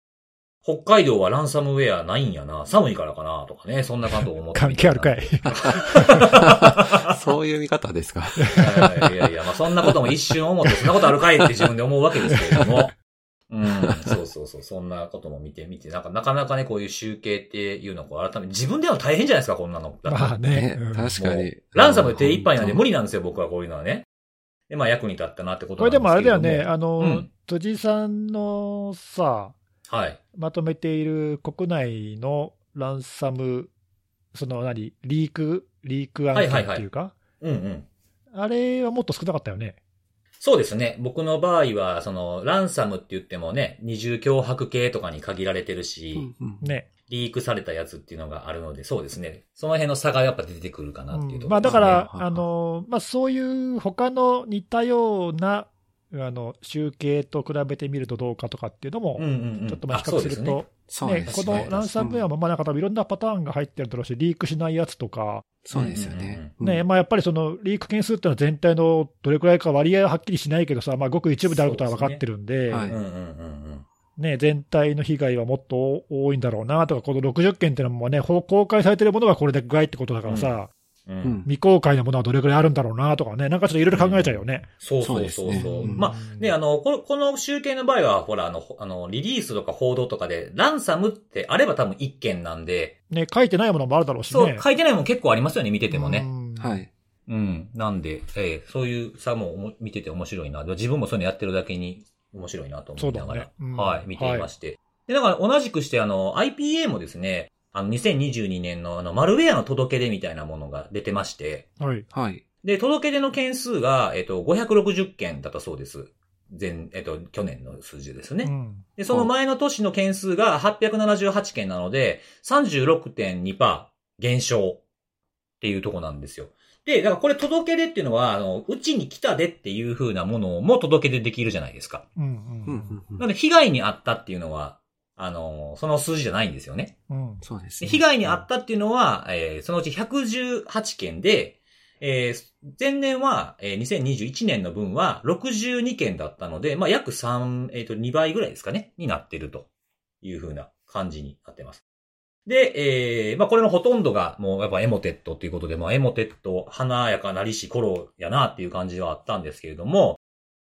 北海道はランサムウェアないんやな、寒いからかな、とかね、そんなことを思って関係あるかい。そういう見方ですか。いやいや、まあそんなことも一瞬思って、そんなことあるかいって自分で思うわけですけれども。うん、そうそうそう、そんなことも見てみて、なんかなかなかね、こういう集計っていうのを改めて、自分では大変じゃないですか、こんなの。まあね。ねうん確かに。ランサムで手一杯なんで無理。理なんですよ、僕はこういうのはね。で、まあ役に立ったなってことこれでもあれだよね、ああの、うんさんのさ、はい。まとめている国内のランサム、その何、リーク、リーク案件っていうか、うんうん。あれはもっと少なかったよね。そうですね。僕の場合は、その、ランサムって言ってもね、二重脅迫系とかに限られてるし、うんうんね。リークされたやつっていうのがあるので、そうですね。その辺の差がやっぱ出てくるかなっていうところ、うんまあだから、はいあの、まあそういう他の似たような、あの、集計と比べてみるとどうかとかっていうのも。ちょっとまあ比較すると、ねこのランサムウェアも、まあなんか多分いろんなパターンが入ってるだろうし、リークしないやつとか、そうですよね。ね、まあやっぱりそのリーク件数っていうのは全体のどれくらいか割合ははっきりしないけどさ、まあごく一部であることは分かってるんで。ね、全体の被害はもっと多いんだろうなとか、この60件っていうのもね、ほ公開されてるものがこれでぐらいってことだからさ、未公開のものはどれくらいあるんだろうなとかね、なんかちょっといろいろ考えちゃうよね。そうそうそうそう。そうねうんまあ、ね、あの、この、この集計の場合は、ほら、あの、ほあの、リリースとか報道とかで、ランサムってあれば多分1件なんで、ね、書いてないものもあるだろうしそう、ね。書いてないもん結構ありますよね、見ててもね。うんはい。うん。なんで、ええそういう差も見てて面白いな。で自分もそういうのやってるだけに面白いなと思いながら、そうだねうんはい、見ていまして。で、だから同じくして、あの、IPA もですね、あの、2022年のあの、マルウェアの届け出みたいなものが出てまして、はい。はい。で、届け出の件数が、えっと、560件だったそうです。前、えっと、去年の数字ですね。うんで、その前の年の件数が878件なので、36.2%減少っていうとこなんですよ。で、だからこれ届け出っていうのは、あの、うちに来たでっていう風なものも届け出できるじゃないですか。うんううんんうんうんなので、被害に遭ったっていうのは、あの、その数字じゃないんですよね。うん。でそうですね。被害に遭ったっていうのは、えーそのうち118件で、えー前年は、えー2021年の分は62件だったので、まあ、約3、えっ、と、2倍ぐらいですかね、になってるという風な感じになってます。で、えーまあ、これのほとんどがもうやっぱエモテットっていうことで、まあ、エモテット、華やかなりし頃やなっていう感じはあったんですけれども、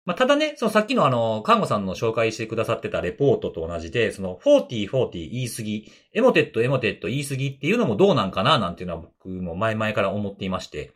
まあ、ただね、そのさっきのあの、看護さんの紹介してくださってたレポートと同じで、その、40、40言い過ぎ、エモテット、エモテット言い過ぎっていうのもどうなんかななんていうのは僕も前々から思っていまして。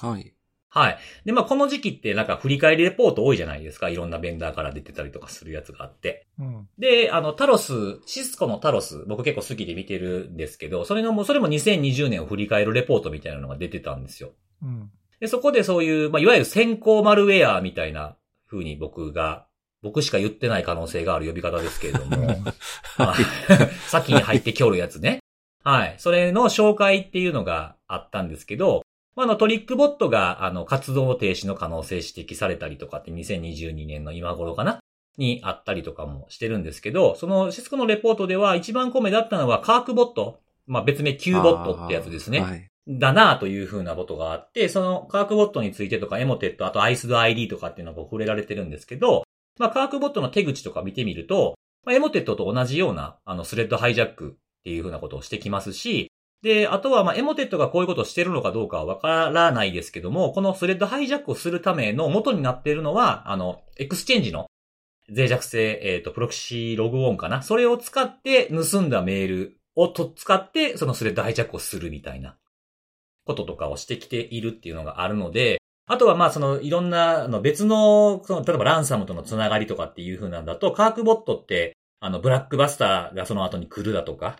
はい。はい。で、まあ、この時期ってなんか振り返りレポート多いじゃないですか。いろんなベンダーから出てたりとかするやつがあって。うん。で、あの、タロス、シスコのタロス、僕結構好きで見てるんですけど、それのもう、それも2020年を振り返るレポートみたいなのが出てたんですよ。うん。で、そこでそういう、まあ、いわゆる先行マルウェアみたいな風に僕が、僕しか言ってない可能性がある呼び方ですけれども、はい 先に入ってきょるやつね。はい。それの紹介っていうのがあったんですけど、まあ、あのトリックボットが、あの、活動停止の可能性指摘されたりとかって2022年の今頃かな？にあったりとかもしてるんですけど、そのシスコのレポートでは一番米だったのはカークボット。まあ、別名 Q ボットってやつですね。はい。だなというふうなことがあって、その Qakbot についてとか Emotet、あとアイスド ID とかっていうのが触れられてるんですけど、まあ Qakbot の手口とか見てみると、まあ、 Emotet と同じようなあのスレッドハイジャックっていうふうなことをしてきますし、で、あとはまあ Emotet がこういうことをしてるのかどうかはわからないですけども、このスレッドハイジャックをするための元になっているのは、あの、 Exchange の脆弱性、えっ、と、 ProxyLogon かな？それを使って盗んだメールをと使って、そのスレッドハイジャックをするみたいなこととかをしてきているっていうのがあるので、あとはまあそのいろんなあの別の、その例えばランサムとのつながりとかっていう風なんだと、カークボットって、あのブラックバスターがその後に来るだとか、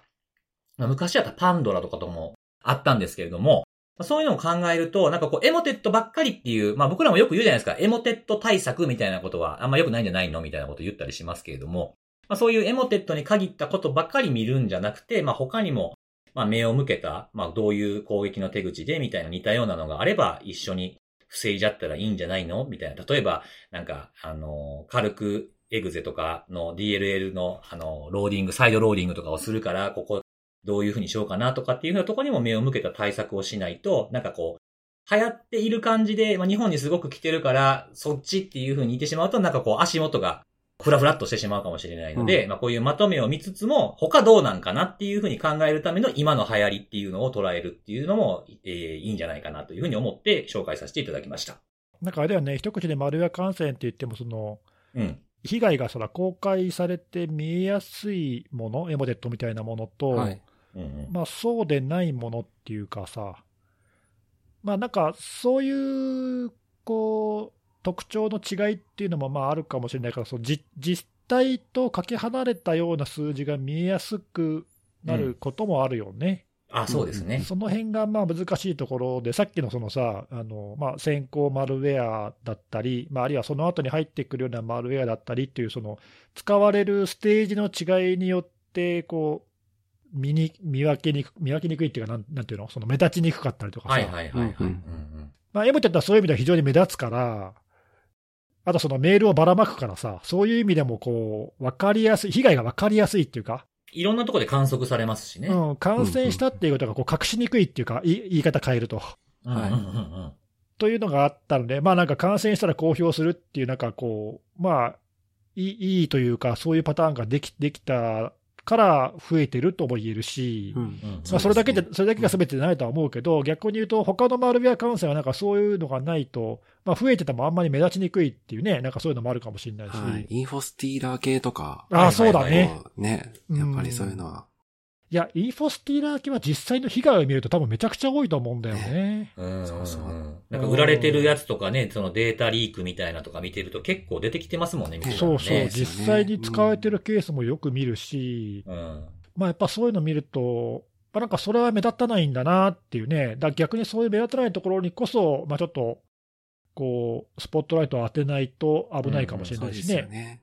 昔だったパンドラとかともあったんですけれども、そういうのを考えると、なんかこう、エモテットばっかりっていう、まあ僕らもよく言うじゃないですか、エモテット対策みたいなことはあんま良くないんじゃないの？みたいなこと言ったりしますけれども、まあそういうエモテットに限ったことばっかり見るんじゃなくて、まあ他にも、まあ目を向けた、まあどういう攻撃の手口でみたいな似たようなのがあれば一緒に防いじゃったらいいんじゃないの？みたいな。例えば、なんか、あの、 calc.exe とかの DLL の、あの、ローディング、サイドローディングとかをするから、ここどういうふうにしようかなとかっていうふうなとこにも目を向けた対策をしないと、なんかこう、流行っている感じで、まあ日本にすごく来てるから、そっちっていうふうに言ってしまうと、なんかこう足元がフラフラっとしてしまうかもしれないので、まあこういうまとめを見つつも、他どうなんかなっていうふうに考えるための今の流行りっていうのを捉えるっていうのも、えーいいんじゃないかなというふうに思って紹介させていただきました。なんかあれだよね、一口でマルウェア感染って言っても、その、うん。被害がそら公開されて見えやすいもの、エモデットみたいなものと、はい。うんうん。まあそうでないものっていうかさ、まあなんかそういう、こう、特徴の違いっていうのもまああるかもしれないから、その実実態とかけ離れたような数字が見えやすくなることもあるよね。あ、そうですね。その辺がまあ難しいところで、さっきのそのさ、あのまあ、先行マルウェアだったり、まあ、あるいはその後に入ってくるようなマルウェアだったりっていう、その使われるステージの違いによって、こう見に見分けにく見分けにくいっていうかなん、なんていうの、その目立ちにくかったりとかさ、はいはいはいまあ、エモテットはそういう意味では非常に目立つから、あとそのメールをばらまくからさ、そういう意味でもこう分かりやすい、被害が分かりやすいっていうか、いろんなところで観測されますしね。うん、感染したっていうことがこう隠しにくいっていうか、い言い方変えると。はいうんうんうん。うんというのがあったので、まあなんか感染したら公表するっていう、なんかこう、まあ、いいいいというか、そういうパターンができできたから増えてるとも言えるし、うん。うん。まあ、それだけでそれだけが全てじゃないとは思うけど、逆に言うと、他のマルウェア感染はなんかそういうのがないと、まあ、増えててもあんまり目立ちにくいっていうね、なんかそういうのもあるかもしれないし、はい。インフォスティーラー系とか、ああ、そうだはいね。ね、やっぱりそういうのは、いや、インフォスティーラー系は実際の被害を見ると、多分めちゃくちゃ多いと思うんだよね。うん。そうそう。なんか売られてるやつとかね、そのデータリークみたいなとか見てると結構出てきてますもんね、そうそう、実際に使われてるケースもよく見るし、うん。まあ、やっぱそういうの見ると、まあ、なんかそれは目立たないんだなっていうね、逆にそういう目立たないところにこそ、まあ、ちょっとこうスポットライトを当てないと危ないかもしれそうですよないしね。ね。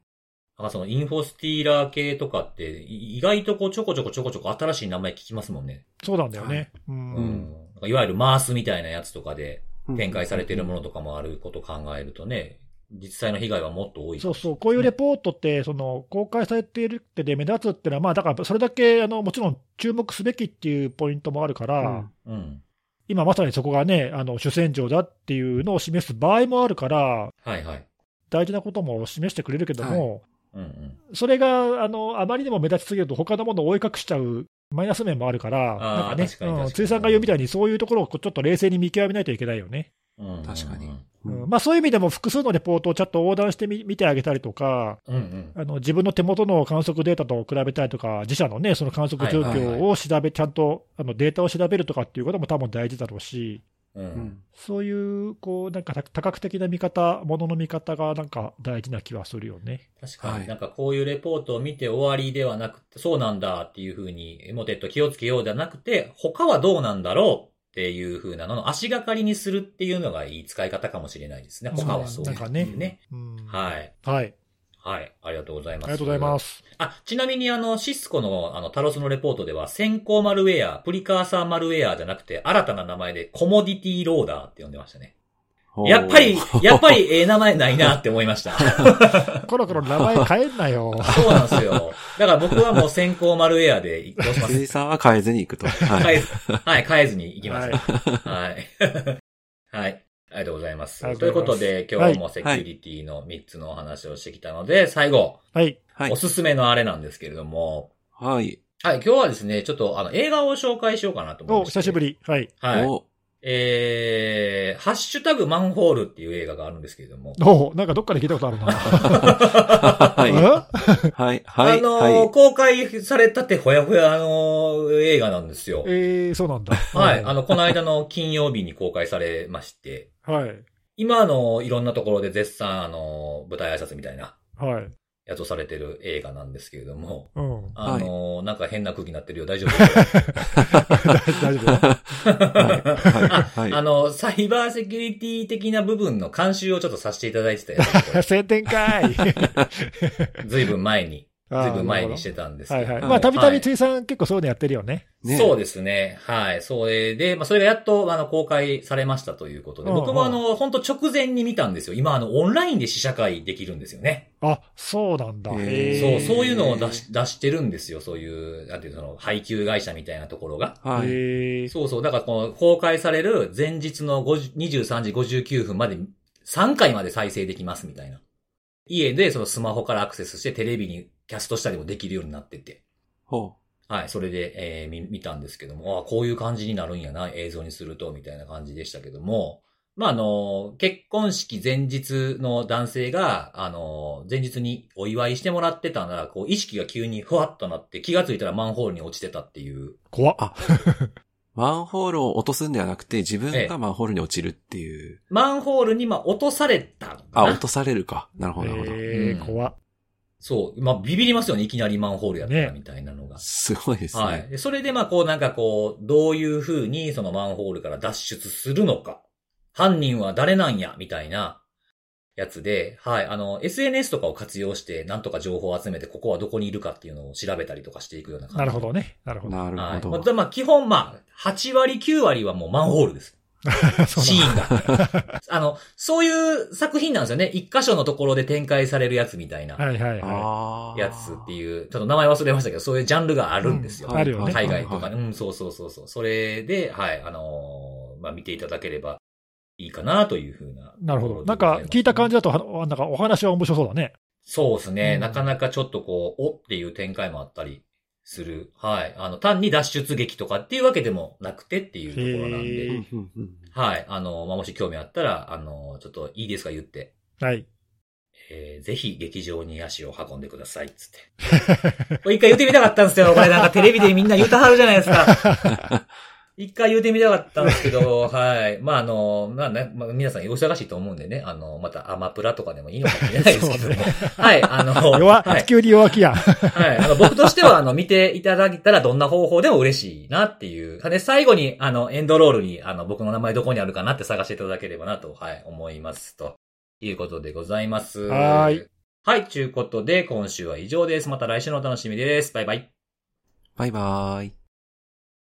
なんかそのインフォスティーラー系とかって、い意外とこうちょこちょこちょこちょこ新しい名前聞きますもんね。そうなんだよね。ううんいわゆるマースみたいなやつとかでうん展開されてるものとかもあることを考えるとね、実際の被害はもっと多い。そうそう、こういうレポートって、その公開されているってで目立つっていうのは、まあ、だからそれだけあのもちろん注目すべきっていうポイントもあるから、うんうん。今まさにそこがね、あの主戦場だっていうのを示す場合もあるから、はいはい。大事なことも示してくれるけども、うんうん。それがあのあまりにも目立ちすぎると、他のものを追い隠しちゃうマイナス面もあるから、なんかね、かに確かに辻さんが言うみたいに、そういうところをちょっと冷静に見極めないといけないよね。うん確かに。うん。うんまあ、そういう意味でも、複数のレポートをちゃんと横断してみ見てあげたりとか、うんうん。あの自分の手元の観測データと比べたりとか、自社のね、その観測状はいはい況を調べ、ちゃんとあのデータを調べるとかっていうことも多分大事だろうし、う。うん。んそういう、こう、なんか多多角的な見方、ものの見方がなんか大事な気はするよね。確かに、はい。なんかこういうレポートを見て終わりではなくて、そうなんだっていうふうに、モテット気をつけようではなくて、他はどうなんだろうっていうふうなのの足がかりにするっていうのがいい使い方かもしれないですね。他はそうなんかねんはい。はい。はい。ありがとうございます。ありがとうございます。あ、ちなみにあの、シスコのあの、タロスのレポートでは、先行マルウェア、プリカーサーマルウェアじゃなくて、新たな名前でコモディティローダーって呼んでましたね。やっぱり、やっぱりええ名前ないなって思いました。コロコロ名前変えんなよ。そうなんですよ。だから僕はもう先行マルウェアで、どうします辻さんは変えずに行くと。はい。変えず、はい、変えずに行きます。はい。はい。ありがとうございます。ということで、今日もセキュリティの3つのお話をしてきたので、最後、はい。はいお。すすめのあれなんですけれども、はい。はい、今日はですね、ちょっとあの、映画を紹介しようかなと思いお、まして。久しぶ。り。はい。はい。おえー、ハッシュタグマンホールっていう映画があるんですけれども。おなんかどっかで聞いたことあるな。はい。うんはい。はい。あのーはい。公開されたてほやほやの映画なんですよ。えー、そうなんだ。はい。あの、この間の金曜日に公開されまして、はい。今あの、いろんなところで絶賛あの、舞台挨拶みたいなはい。やつをされてる映画なんですけれども、うん。あの、なんか変な空気になってるよ。大丈夫？大丈夫よ。はい。はい。あの、サイバーセキュリティ的な部分の監修をちょっとさせていただいてたやつ晴天かい。ずいぶん前に、ずいぶん前にししてたんですけど。はいはい。はいまあ、たびたはいび辻さん結構そういうのやってるよね。ねそうですね。はい。それで、まあ、それがやっと、あの、公開されましたということで、うん僕もあの、本当直前に見たんですよ。今、あの、オンラインで試写会できるんですよね。あ、そうなんだ。そう、ーそういうのを出し、出してるんですよ。そういう、なんていうの、その、配給会社みたいなところが。はい。そうそう。だから、この、公開される前日の50 23時59分まで、3回まで再生できますみたいな。家で、そのスマホからアクセスして、テレビにキャストしたりもできるようになってて。ほはい、それで、えー見、見たんですけども、あこういう感じになるんやな、映像にすると、みたいな感じでしたけども、まあ、あの、結婚式前日の男性が、あの、前日にお祝いしてもらってたら、こう、意識が急にふわっとなって、気がついたらマンホールに落ちてたっていう。怖っ。マンホールを落とすんではなくて、自分ええがマンホールに落ちるっていう。マンホールに、まあ、落とされたあ、な落とされるか。なるほど、なるほど。えー、うん怖っ。そう。まあ、ビビりますよね、いきなりマンホールやったみたいなのが。すごいですね。はい。でそれで、まあ、こう、なんかこう、どういう風にそのマンホールから脱出するのか。犯人は誰なんや、みたいなやつで、はい。あの、SNS とかを活用して、なんとか情報を集めて、ここはどこにいるかっていうのを調べたりとかしていくような感じ。なるほどね。なるほど。なるはい。ほど。まあ、まあ基本、まあ、8割、9割はもうマンホールです。シーンが。あの、そういう作品なんですよね。一箇所のところで展開されるやつみたいな。はいはいはああ。やつっていう、ちょっと名前忘れましたけど、そういうジャンルがあるんですよ。うんあるよね海外とかね。はいうん、そうそうそうそう。それで、はい、あのーまあ、見ていただければいいかなというふうな。い。なるほど。なんか聞いた感じだと、はなんかお話は面白そうだね。そうですね、うんなかなかちょっとこう、おっていう展開もあったりする。はい。あの、単に脱出劇とかっていうわけでもなくてっていうところなんへではい。あの、まあ、もし興味あったら、あの、ちょっといいですか言って。はい。えーぜひ劇場に足を運んでください、つって。一回言ってみたかったんですよ。これなんかテレビでみんな言うたはるじゃないですか。一回言うてみたかったんですけど、はい。まあ、あの、まあね、まあ、皆さんお忙しいと思うんでね、あの、またアマプラとかでもいいのかもしれないですけども。はい、あの、弱、はい。急に弱気や。はい。あの、僕としては、あの、見ていただいたらどんな方法でも嬉しいなっていう。で、最後に、あの、エンドロールに、あの、僕の名前どこにあるかなって探していただければなと、はい、思います。ということでございます。はーい。はい、ということで、今週は以上です。また来週のお楽しみです。バイバイ。バイバーイ。